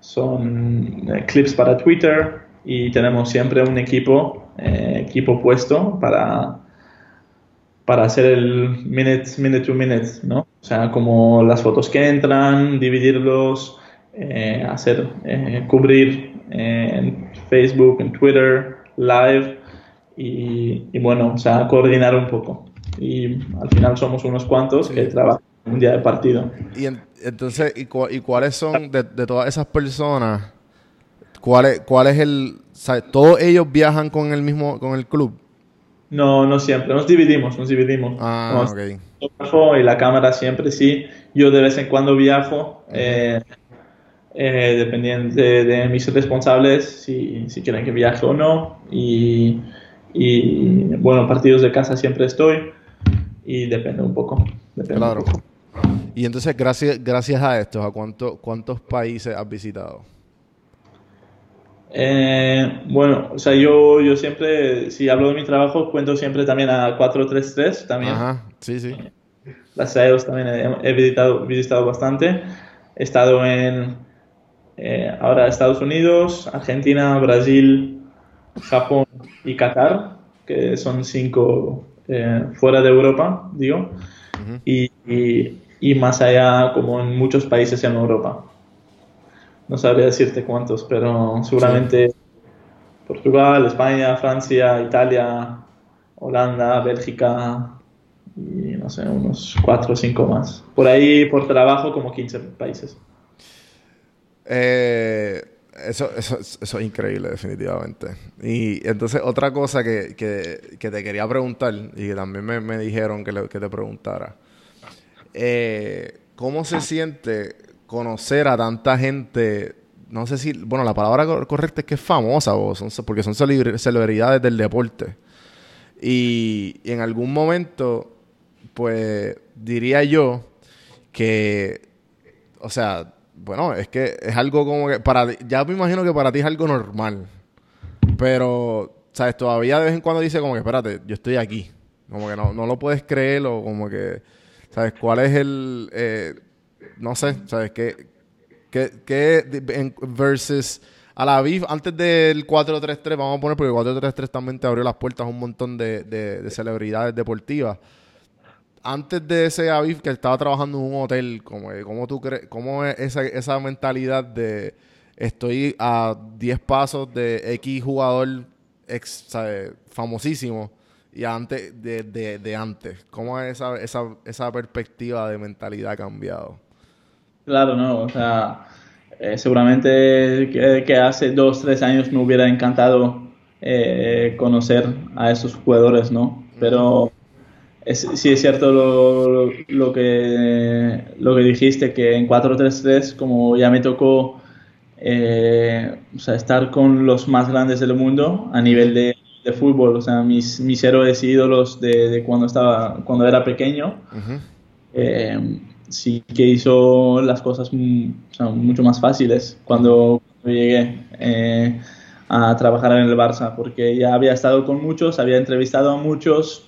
son clips para Twitter y tenemos siempre un equipo, equipo puesto para, para hacer el minute, minute to minute, ¿no? O sea, como las fotos que entran, dividirlos, eh, hacer, eh, cubrir en Facebook, en Twitter, live y, y bueno, o sea, coordinar un poco. Y al final somos unos cuantos que trabajan un día de partido. Y en- entonces, ¿y, cua- y cuáles son de, de todas esas personas? ¿Cuál es, cuál es el... ¿Todos ellos viajan con el mismo, con el club? No, no siempre, nos dividimos, nos dividimos. Ah, Nos- ok. fotógrafo y la cámara siempre sí. Yo de vez en cuando viajo, eh, eh, dependiendo de, de mis responsables, si, si quieren que viaje o no. Y, y, bueno, partidos de casa siempre estoy y depende un poco. Depende un Claro. poco. Y entonces, gracias, gracias a esto, ¿a cuánto, cuántos países has visitado? Eh, bueno, o sea, yo, yo siempre, si hablo de mi trabajo, cuento siempre también a 433, también. Ajá, sí, sí. Las SEOs también he, he visitado, visitado bastante. He estado en, eh, ahora Estados Unidos, Argentina, Brasil, Japón y Qatar, que son cinco eh, fuera de Europa, digo, y, y, más allá como en muchos países en Europa. No sabría decirte cuántos, pero seguramente Portugal, España, Francia, Italia, Holanda, Bélgica y no sé, unos cuatro o cinco más. Por ahí, por trabajo, como 15 países. Eh, eso, eso, eso, es increíble, definitivamente. Y entonces, otra cosa que, que, que te quería preguntar y que también me, me dijeron que, que, te preguntara. Eh, ¿Cómo se siente conocer a tanta gente? No sé si, bueno, la palabra correcta es que es famosa, son, porque son celebridades del deporte. Y, y en algún momento, pues diría yo que, o sea, bueno, es que es algo como que para ya me imagino que para ti es algo normal. Pero, ¿sabes? Todavía de vez en cuando dice como que, espérate, yo estoy aquí. Como que no, no lo puedes creer o como que, ¿sabes? ¿Cuál es el, eh, no sé, ¿sabes? ¿Qué, qué, qué versus a la VIF antes del 4-3-3, vamos a poner, porque el 4-3-3 también te abrió las puertas a un montón de, de, de celebridades deportivas antes de ese Aviv que estaba trabajando en un hotel, como, ¿cómo tú crees, cómo es esa, esa mentalidad de estoy a 10 pasos de X jugador ex, famosísimo y antes de, de, antes? ¿Cómo es esa, esa, esa perspectiva de mentalidad ha cambiado? Claro, no, o sea, eh, seguramente que, que, hace dos, tres años me hubiera encantado eh, conocer a esos jugadores, ¿no? Pero es, sí es cierto lo, lo, que, lo que dijiste, que en 4-3-3, como ya me tocó eh, o sea, estar con los más grandes del mundo a nivel de, de fútbol, o sea, mis, mis héroes y ídolos de, de cuando, estaba, cuando era pequeño, sí que hizo las cosas mucho más fáciles cuando, llegué. Eh, a trabajar en el Barça, porque ya había estado con muchos, había entrevistado a muchos,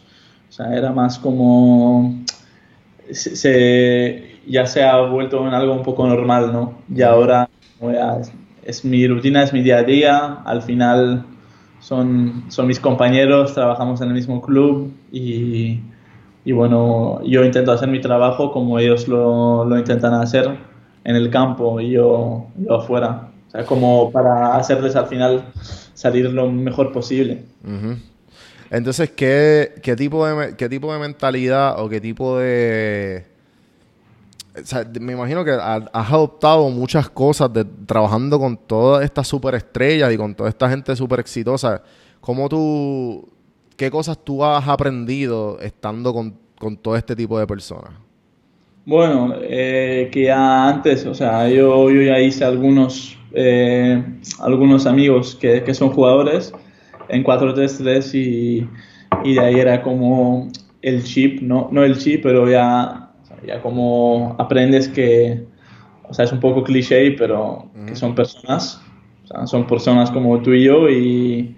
o sea, era más como... Se, ya se ha vuelto en algo un poco normal, ¿no? Y ahora es, mi rutina, es mi día a día. Al final son, son mis compañeros, trabajamos en el mismo club y, y bueno, yo intento hacer mi trabajo como ellos lo, lo, intentan hacer en el campo y yo, yo afuera. O sea, como para hacerles al final salir lo mejor posible. Entonces, ¿qué, qué, tipo de, ¿qué tipo de mentalidad o qué tipo de... O sea, me imagino que has adoptado muchas cosas de trabajando con todas estas superestrellas y con toda esta gente súper exitosa. ¿Cómo tú... ¿Qué cosas tú has aprendido estando con, con todo este tipo de personas? Bueno, eh, que ya antes, o sea, yo, yo ya hice algunos, eh, algunos amigos que, que son jugadores en 433 y, y de ahí era como el chip, no, no el chip, pero ya, ya como aprendes que, o sea, es un poco cliché, pero que son personas, o sea, son personas como tú y yo y,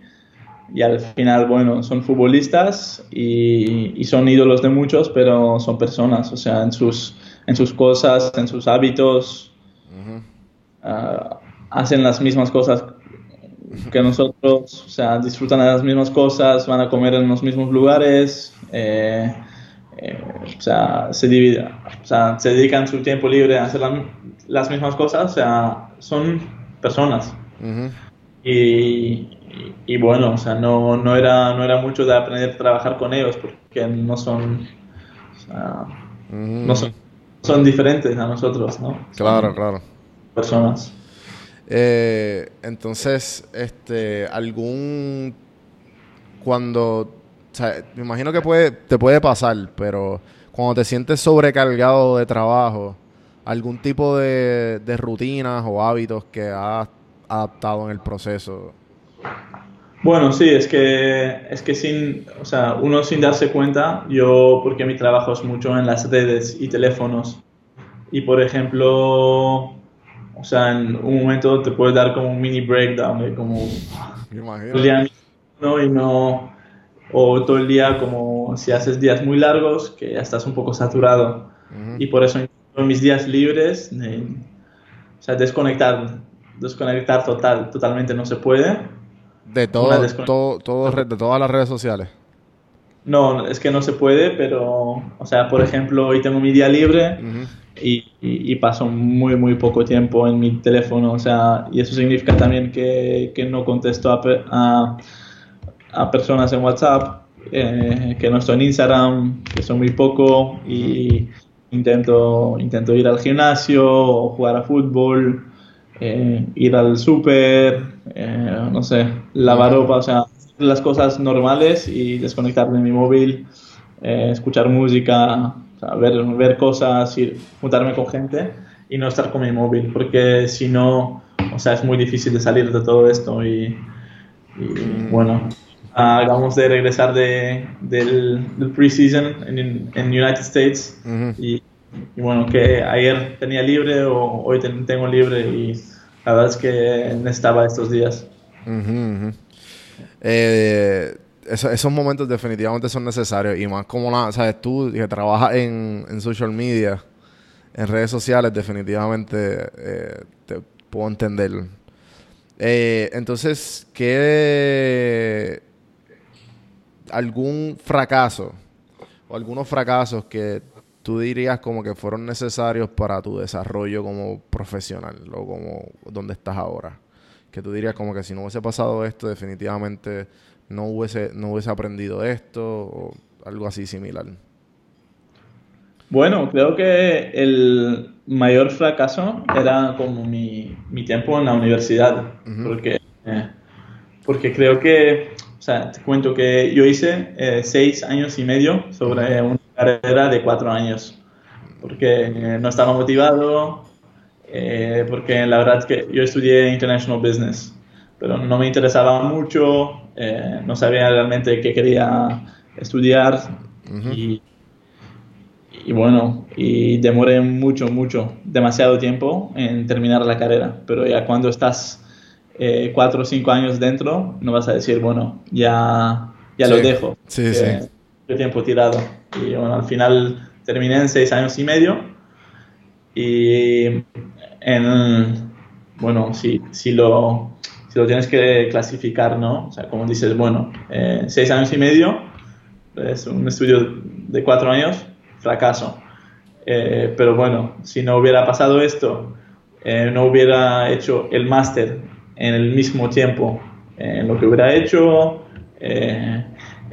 y al final, bueno, son futbolistas y, y, son ídolos de muchos, pero son personas, o sea, en sus, en sus cosas, en sus hábitos, uh, hacen las mismas cosas que nosotros, o sea, disfrutan de las mismas cosas, van a comer en los mismos lugares, eh, eh, o, sea, se divide, o sea, se dedican su tiempo libre a hacer las mismas cosas, o sea, son personas. y, y, bueno, o sea, no, no, era, no era mucho de aprender a trabajar con ellos porque no son, o sea, no son, son diferentes a nosotros, ¿no? Claro, claro. Personas. Eh, entonces, este, algún cuando, o sea, me imagino que puede, te puede pasar, pero cuando te sientes sobrecargado de trabajo, algún tipo de, de rutinas o hábitos que has adaptado en el proceso. Bueno, sí, es que, es que sin, o sea, uno sin darse cuenta, yo, porque mi trabajo es mucho en las redes y teléfonos, y por ejemplo, o sea, en un momento te puede dar como un mini breakdown de como el día ¿no? y no o todo el día como si haces días muy largos que ya estás un poco saturado y por eso en mis días libres o sea, desconectar desconectar total, totalmente no se puede. De todo, todo, de todas las redes sociales. No, es que no se puede, pero, o sea, por ejemplo, hoy tengo mi día libre y, y- y paso muy, muy poco tiempo en mi teléfono, o sea, y eso significa también que, que no contesto a, a, a personas en WhatsApp, eh, que no estoy en Instagram, que son muy poco y intento, intento ir al gimnasio o jugar a fútbol, eh, ir al súper, eh, no sé, lavar ropa, o sea, las cosas normales y desconectar de mi móvil, eh, escuchar música, o sea, ver, ver cosas, ir, juntarme con gente y no estar con mi móvil, porque si no, o sea, es muy difícil de salir de todo esto y, y, bueno, acabamos de regresar de, del, del preseason en, en United States y, y bueno, que ayer tenía libre o hoy ten- tengo libre y la verdad es que necesitaba estos días. Ujú, ujú. Eh, eso- esos momentos definitivamente son necesarios y más como la, sabes, tú que trabajas en, en social media, en redes sociales, definitivamente eh, te puedo entender. Eh, entonces, ¿qué algún fracaso o algunos fracasos que tú dirías como que fueron necesarios para tu desarrollo como profesional o como donde estás ahora? Que tú dirías como que si no hubiese pasado esto, definitivamente no hubiese, no hubiese aprendido esto o algo así similar. Bueno, creo que el mayor fracaso era como mi, mi tiempo en la universidad, porque, eh, porque creo que, o sea, te cuento que yo hice eh, seis años y medio sobre una carrera de cuatro años, porque no estaba motivado, eh, porque la verdad que yo estudié International Business, pero no me interesaba mucho, eh, no sabía realmente qué quería estudiar y y bueno, y demoré mucho, mucho, demasiado tiempo en terminar la carrera. Pero ya cuando estás eh, cuatro o cinco años dentro, no vas a decir, bueno, ya, ya lo dejo. Sí, sí. Qué tiempo tirado. Y bueno, al final terminé en seis años y medio. Y en, bueno, si, si, lo, si lo tienes que clasificar, ¿no? O sea, como dices, bueno, eh, seis años y medio, es un estudio de cuatro años, fracaso. Eh, pero bueno, si no hubiera pasado esto, eh, no hubiera hecho el máster en el mismo tiempo en lo que hubiera hecho, eh,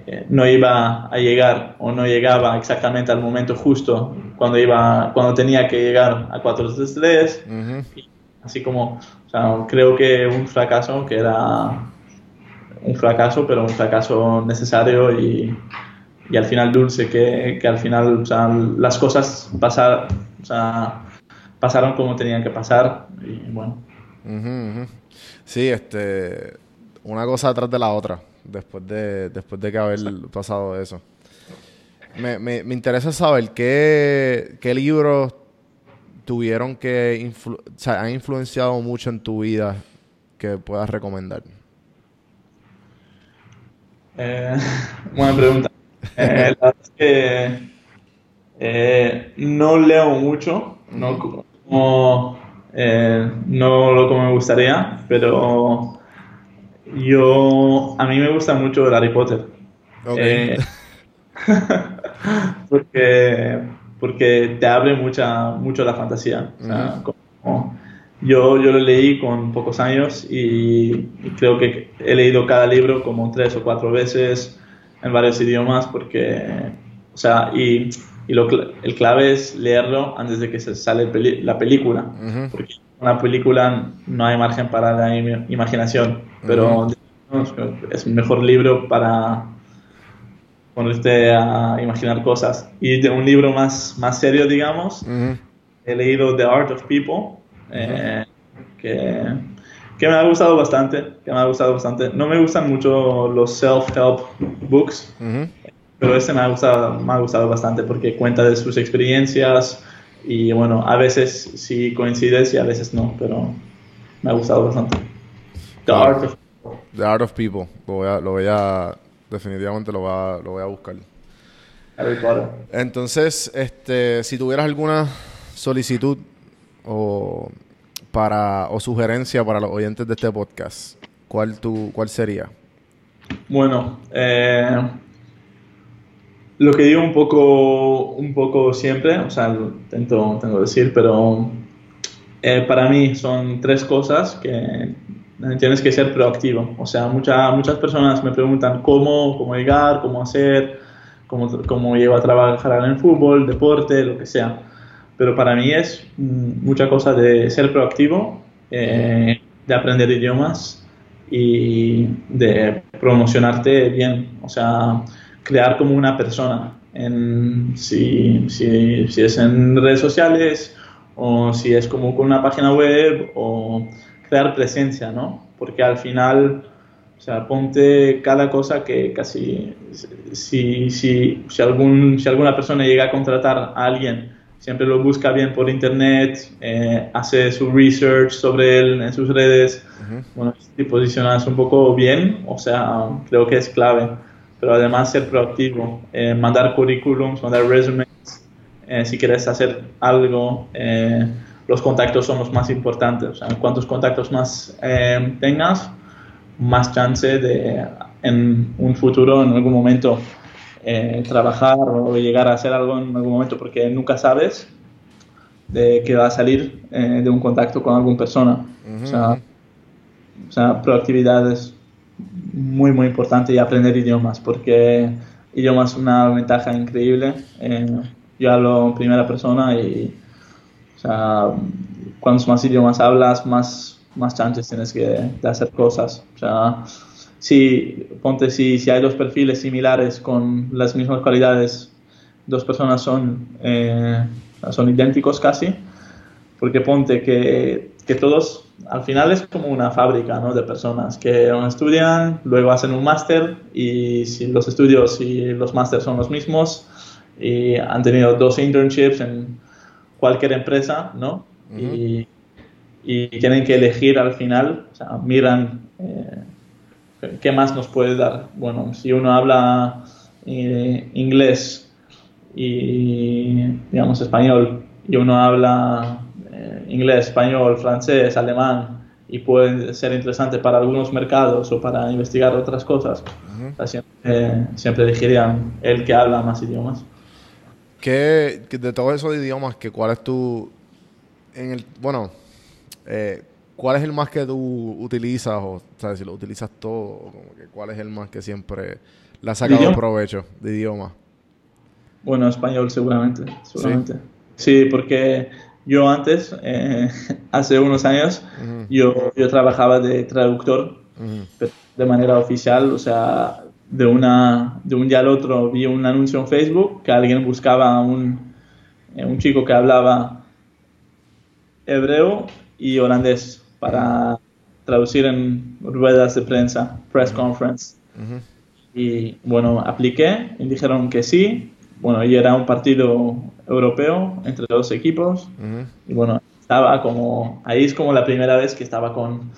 eh, no iba a llegar o no llegaba exactamente al momento justo cuando, iba, cuando tenía que llegar a 433. Ujú. Así como, o sea, creo que un fracaso que era un fracaso, pero un fracaso necesario y, y al final dulce, que, que al final o sea, las cosas pasar, o sea, pasaron como tenían que pasar y bueno. Sí, este, una cosa atrás de la otra, después de, después de que haber pasado eso. Me, me, me interesa saber qué, qué libros tuvieron que, influ- o sea, han influenciado mucho en tu vida que puedas recomendar. Eh, buena pregunta. Eh, la verdad es que eh, no leo mucho, no como, eh, no lo como me gustaría, pero yo a mí me gusta mucho el Harry Potter. Ok. Eh, porque, porque te abre mucha, mucho la fantasía. O sea, como- yo, yo lo leí con pocos años y, y creo que he leído cada libro como tres o cuatro veces en varios idiomas porque, o sea, y, y lo, el clave es leerlo antes de que se sale el peli- la película. Ujú. Porque en una película no hay margen para la im- imaginación, pero es un mejor libro para ponerte a imaginar cosas. Y de un libro más, más serio, digamos, Ujú. he leído The Art of People, eh, que, que me ha gustado bastante, que me ha gustado bastante. No me gustan mucho los self-help books, Ujú. pero este me ha gustado, me ha gustado bastante porque cuenta de sus experiencias y bueno, a veces sí coincides y a veces no, pero me ha gustado bastante. The. Art of The Art of People. Lo voy a, lo voy a definitivamente lo voy a, lo voy a buscar. Harry Potter. Entonces, este, si tuvieras alguna solicitud o para o sugerencia para los oyentes de este podcast, ¿cuál, tu, cuál sería? Bueno, eh, lo que digo un poco, un poco siempre, o sea, lo intento, tengo que decir, pero eh, para mí son tres cosas que tienes que ser proactivo. O sea, muchas muchas personas me preguntan cómo, cómo llegar, cómo hacer, cómo, cómo llego a trabajar en el fútbol, deporte, lo que sea. Pero para mí es mm, mucha cosa de ser proactivo, eh, de aprender idiomas y de promocionarte bien. O sea, crear como una persona. En, si, si, si es en redes sociales o si es como con una página web o crear presencia, ¿no? Porque al final, o sea, ponte cada cosa que casi, si, si, si, algún, si alguna persona llega a contratar a alguien, siempre lo busca bien por internet, eh, hace su research sobre él en sus redes, bueno, si posicionas un poco bien, o sea, creo que es clave. Pero además ser proactivo, eh, mandar currículums, mandar resumes, eh, si quieres hacer algo los contactos son los más importantes. O sea, cuantos contactos más eh, tengas, más chance de en un futuro, en algún momento, eh, trabajar o llegar a hacer algo en algún momento, porque nunca sabes de que va a salir eh, de un contacto con alguna persona. o, sea, o, sea, proactividad es muy, muy importante y aprender idiomas, porque idiomas es una ventaja increíble. yo hablo en primera persona y sea, cuantos más idiomas hablas, más, más chances tienes que, de hacer cosas. O sea, si, ponte, si, si hay dos perfiles similares con las mismas cualidades, dos personas son, eh, son idénticos casi, porque ponte que, que todos, al final es como una fábrica ¿no? de personas que estudian, luego hacen un máster y si los estudios y los másteres son los mismos y han tenido dos internships en cualquier empresa, ¿no? y, tienen que elegir al final, o sea, miran eh, qué más nos puede dar. Bueno, si uno habla eh, inglés y, digamos, español, y uno habla eh, inglés, español, francés, alemán, y puede ser interesante para algunos mercados o para investigar otras cosas, siempre, siempre elegirían el que habla más idiomas. ¿Qué, de todos esos idiomas, que cuál es tu... En el, bueno, eh, ¿cuál es el más que tú utilizas? O sea, si lo utilizas todo, como que ¿cuál es el más que siempre le has sacado provecho de idioma? Bueno, español seguramente, seguramente. ¿Sí? porque yo antes, eh, hace unos años, yo, yo trabajaba de traductor de manera oficial, o sea, de, una, de un día al otro vi un anuncio en Facebook que alguien buscaba un, eh, un chico que hablaba hebreo y holandés para traducir en ruedas de prensa, press conference. Y bueno, apliqué y dijeron que sí. Bueno, y era un partido europeo entre dos equipos. Y bueno, estaba como, ahí es como la primera vez que estaba con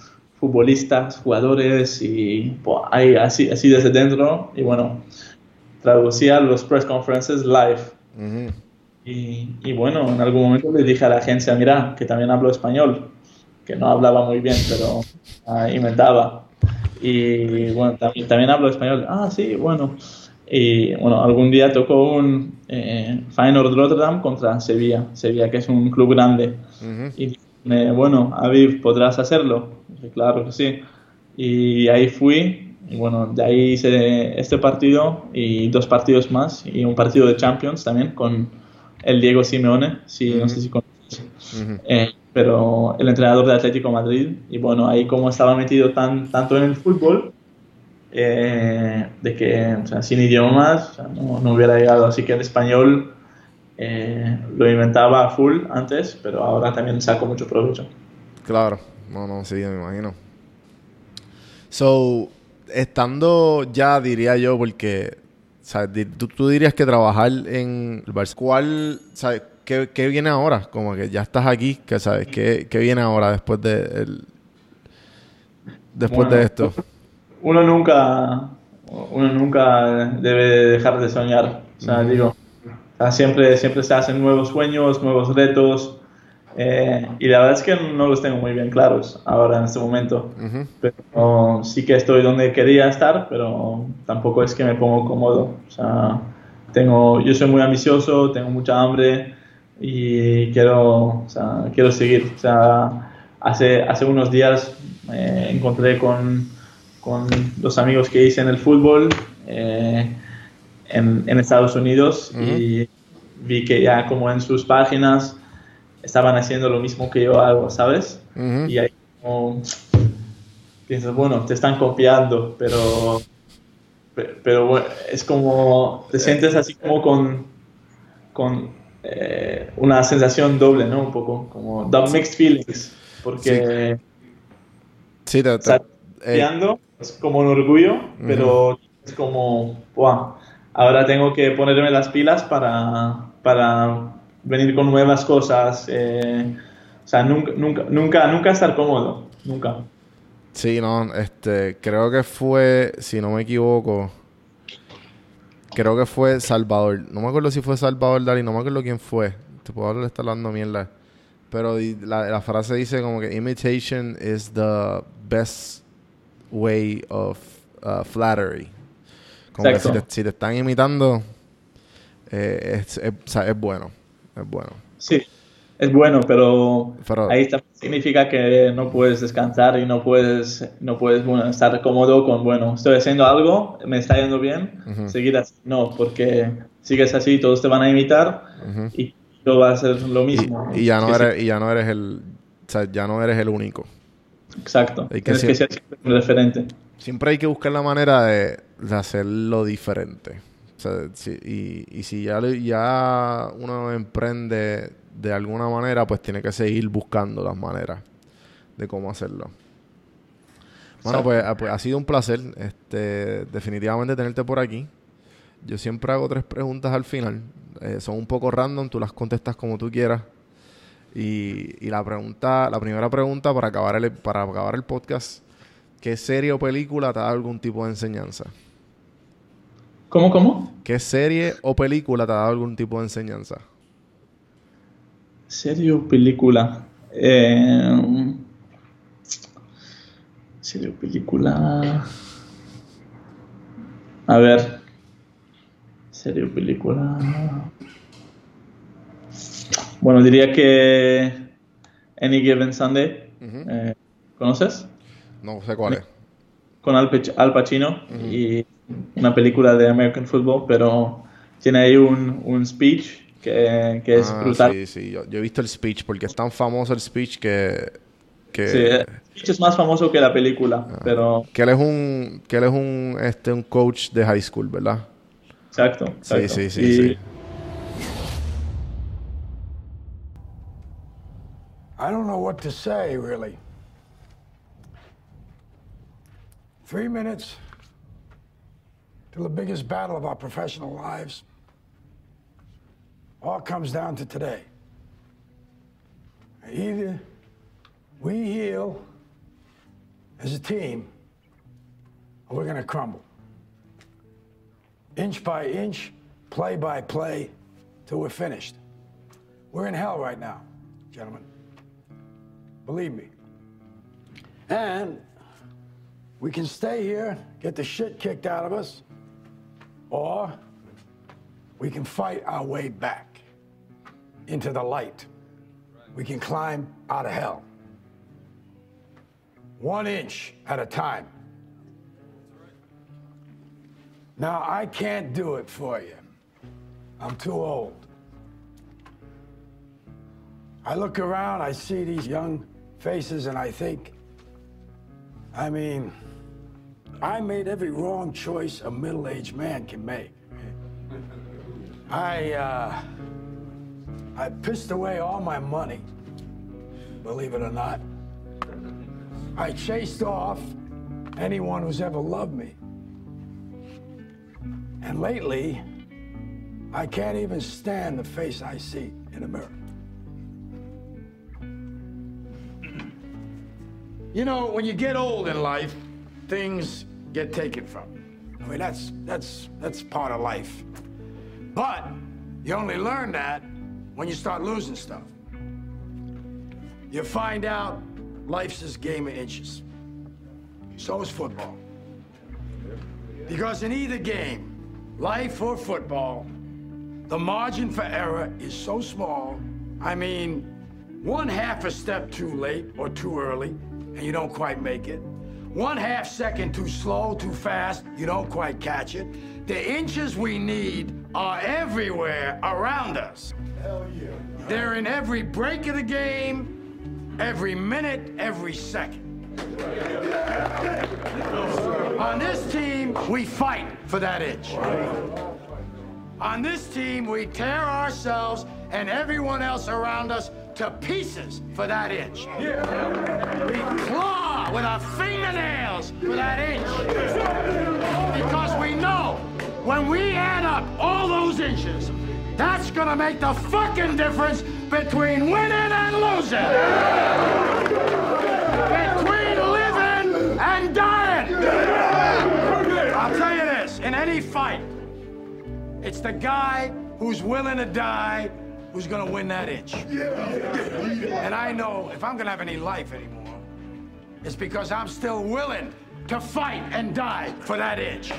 futbolistas, jugadores y ahí, así, así desde dentro. Y bueno, traducía los press conferences live. y, y, bueno, en algún momento le dije a la agencia, mira, que también hablo español, que no hablaba muy bien, pero uh, inventaba. Y bueno, también, también hablo español. Ah, sí, bueno. Y bueno, algún día tocó un eh, Feyenoord Rotterdam contra Sevilla, Sevilla que es un club grande. Y bueno, Aviv, ¿podrás hacerlo? claro que sí. Y ahí fui, y bueno, de ahí hice este partido y dos partidos más, y un partido de Champions también con el Diego Simeone, si, no sé si conoces, eh, pero el entrenador de Atlético Madrid, y bueno, ahí como estaba metido tan, tanto en el fútbol, eh, de que o sea, sin idiomas no, no, hubiera llegado, así que el español eh, lo inventaba full antes, pero ahora también saco mucho provecho. Claro, no, no, sí, me imagino. So, estando ya, diría yo, porque ¿sabes? Tú, dirías que trabajar en el Barça, ¿cuál, sabes, qué, qué, viene ahora? Como que ya estás aquí, ¿qué sabes? ¿Qué, qué viene ahora después de, el, después de esto? Uno nunca, uno nunca debe dejar de soñar. O sea, digo, siempre, siempre se hacen nuevos sueños, nuevos retos. Eh, y la verdad es que no los tengo muy bien claros ahora en este momento. Ujú. Pero sí que estoy donde quería estar, pero tampoco es que me pongo cómodo. O sea, tengo, yo soy muy ambicioso, tengo mucha hambre y quiero, o sea, quiero seguir. O sea, hace, hace unos días me encontré con, con los amigos que hice en el fútbol eh, en, en Estados Unidos y vi que ya como en sus páginas estaban haciendo lo mismo que yo hago, ¿sabes? Ujú. Y ahí como piensas, bueno, te están copiando, pero, pe- pero bueno, es como, te sientes así como con, con eh, una sensación doble, ¿no? Un poco, como da mixed feelings, porque Sí, te, te- estar eh, copiando es como un orgullo, pero es como, wow, ahora tengo que ponerme las pilas para, para venir con nuevas cosas, eh, o sea, nunca, nunca, nunca, nunca estar cómodo, nunca. Sí, no, este, creo que fue, si no me equivoco, creo que fue Salvador. No me acuerdo si fue Salvador Dalí, no me acuerdo quién fue. Te puedo hablar, estar hablando mierda. Pero la, la frase dice como que imitation is the best way of uh, flattery. Como que si te, si te están imitando, eh, es, es- o sea, es bueno. Es bueno. Sí, es bueno, pero, Pero- ahí también significa que no puedes descansar y no puedes, no puedes bueno, estar cómodo con, bueno, estoy haciendo algo, me está yendo bien, Ujú. seguir así. No, porque sigues así, todos te van a imitar Ujú. y todo va a ser lo Y, mismo. y ya no Que sí, eres, y ya no eres el, o sea, ya no eres el único. Exacto, Hay que tienes que ser siempre un referente. Siempre hay que buscar la manera de, de hacerlo diferente. O sea, si- y, y si ya, uno emprende de alguna manera, pues tiene que seguir buscando las maneras de cómo hacerlo. Bueno, pues, ah, pues ha sido un placer este, definitivamente tenerte por aquí. Yo siempre hago tres preguntas al final. Eh, son un poco random, tú las contestas como tú quieras. Y, y la pregunta, la primera pregunta para acabar el, para acabar el podcast, ¿qué serie o película te da algún tipo de enseñanza? ¿Cómo, cómo? ¿Qué serie o película te ha dado algún tipo de enseñanza? Serie o película. Eh, serie o película. A ver. Serie o película. Bueno, diría que Any Given Sunday. Eh, ¿Conoces? No sé cuál es. Con Al, Pach- Al Pacino y una película de American Football, pero tiene ahí un, un speech que, que es Ah, brutal. Sí, sí. Yo, yo he visto el speech porque es tan famoso el speech que... que Sí, el speech es más famoso que la película, Ah. pero que él es un que él es un este un coach de high school, ¿verdad? exacto. Sí, exacto. sí, sí, Y- sí. I don't know what to say, really. Three minutes till the biggest battle of our professional lives. All comes down to today. Either we heal as a team, or we're going to crumble. Inch by inch, play by play, till we're finished. We're in hell right now, gentlemen. Believe me. And we can stay here, get the shit kicked out of us, or we can fight our way back into the light. We can climb out of hell. One inch at a time. Now, I can't do it for you. I'm too old. I look around, I see these young faces, and I think, I mean, I made every wrong choice a middle aged man can make. I, uh, I pissed away all my money, believe it or not. I chased off anyone who's ever loved me. And lately, I can't even stand the face I see in the mirror. You know, when you get old in life, things get taken from. I mean, that's that's that's part of life. But you only learn that when you start losing stuff. you find out life's this game of inches. So is football. Because in either game, life or football, the margin for error is so small. I mean, one half a step too late or too early, and you don't quite make it. One half second too slow, too fast, you don't quite catch it. The inches we need are everywhere around us. Hell yeah. They're in every break of the game, every minute, every second. On this team, we fight for that inch. On this team, we tear ourselves and everyone else around us to pieces for that inch. We claw with our fingernails for that inch. Because we know when we add up all those inches, that's gonna make the fucking difference between winning and losing. Between living and dying. I'll tell you this, in any fight, it's the guy who's willing to die who's gonna win that inch. And I know if I'm gonna have any life anymore, it's because I'm still willing to fight and die for that inch.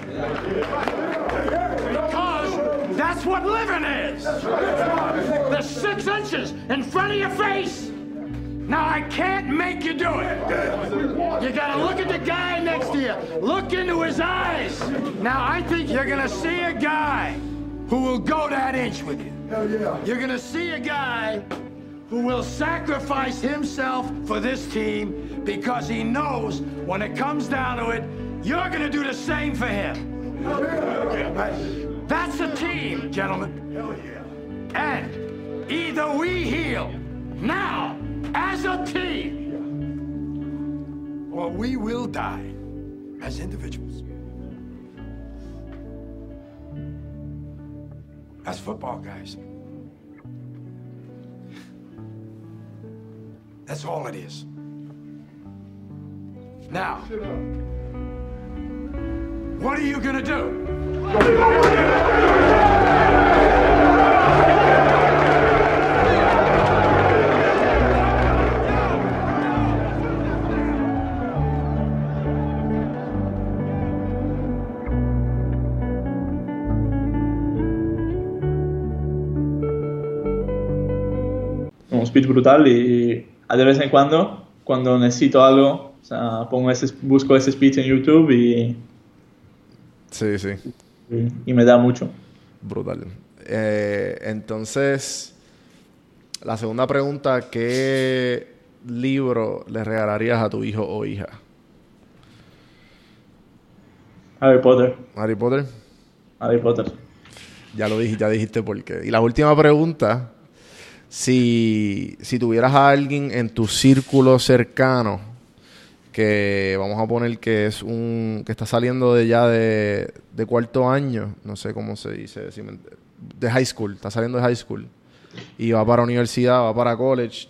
Because that's what living is. The six inches in front of your face. Now I can't make you do it. You gotta look at the guy next to you. Look into his eyes. Now I think you're gonna see a guy who will go that inch with you. Hell yeah. You're gonna see a guy who will sacrifice himself for this team because he knows when it comes down to it, you're gonna do the same for him. That's a team, gentlemen. And either we heal now as a team, or we will die as individuals. That's football, guys. That's all it is. Now, what are you gonna do? un speech brutal y a de vez en cuando, cuando necesito algo, o sea, pongo ese, busco ese speech en YouTube y, Sí, sí. y, y me da mucho. Brutal. Eh, entonces, la segunda pregunta, ¿qué libro le regalarías a tu hijo o hija? Harry Potter, Harry Potter. Harry Potter. Ya lo dijiste, ya dijiste por qué. Y la última pregunta, si, si tuvieras a alguien en tu círculo cercano que vamos a poner que es un que está saliendo de ya de, de cuarto año, no sé cómo se dice, si me- de high school, está saliendo de high school y va para universidad, va para college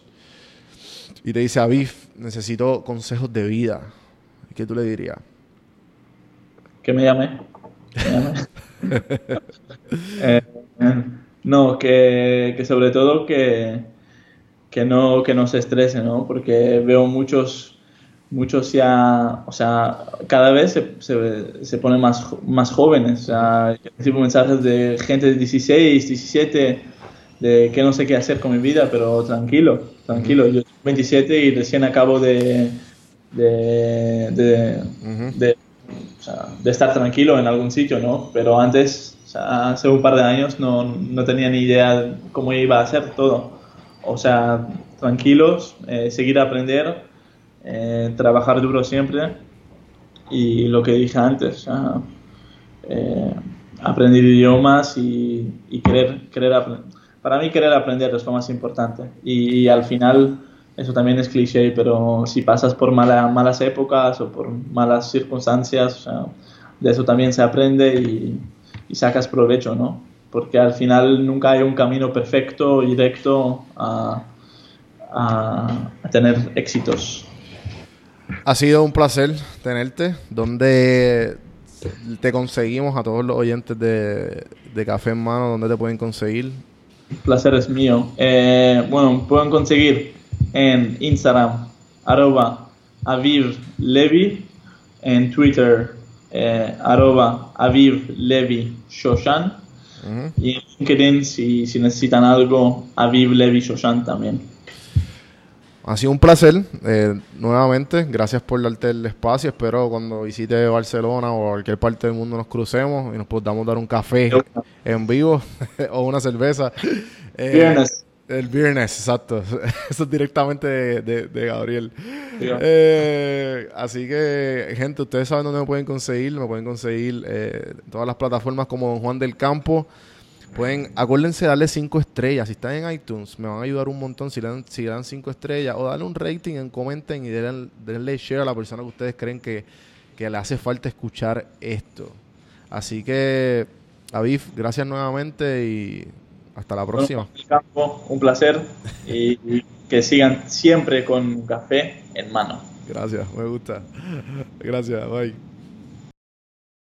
y te dice, Aviv, necesito consejos de vida. ¿Qué tú le dirías? Que me llame. Me llame. Eh, no, que, que sobre todo que, que no, que no se estrese, ¿no? Porque veo muchos, muchos ya, o sea, cada vez se, se, se ponen más, más jóvenes. O sea, recibo mensajes de gente de 16, 17, de que no sé qué hacer con mi vida, pero tranquilo, tranquilo. Yo tengo 27 y recién acabo de, de, de, de, o sea, de estar tranquilo en algún sitio, ¿no? Pero antes, o sea, hace un par de años no, no tenía ni idea cómo iba a ser todo. O sea, tranquilos, eh, seguir a aprender, eh, trabajar duro siempre y lo que dije antes, sea, eh, aprender idiomas y, y querer, querer. Para mí querer aprender es lo más importante y, al final eso también es cliché, pero si pasas por mala- malas épocas o por malas circunstancias, de eso también se aprende y, sacas provecho, ¿no? Porque al final nunca hay un camino perfecto y directo a, a- a tener éxitos. Ha sido un placer tenerte. ¿Dónde te conseguimos a todos los oyentes de, de Café en Mano? ¿Dónde te pueden conseguir? El placer es mío. Eh, bueno, pueden conseguir en Instagram, arroba Aviv Levi, en Twitter, eh, arroba Aviv Levi Shoshan, y en LinkedIn, si, si necesitan algo, Aviv Levi Shoshan también. Ha sido un placer, eh, nuevamente, gracias por darte el espacio. Espero cuando visite Barcelona o cualquier parte del mundo nos crucemos y nos podamos dar un café en vivo o una cerveza. Eh, Viernes. El viernes, exacto. Eso es directamente de, de, Gabriel. Eh, así que, gente, ustedes saben dónde me pueden conseguir. Me pueden conseguir eh, todas las plataformas como Don Juan del Campo. Pueden, acuérdense darle cinco estrellas. Si están en iTunes, me van a ayudar un montón si le dan, si dan cinco estrellas. O darle un rating, en comenten y denle, denle, share a la persona que ustedes creen que, que le hace falta escuchar esto. Así que, Aviv, gracias nuevamente y hasta la próxima. un placer y que sigan siempre con café en mano. Gracias, me gusta. Gracias, bye.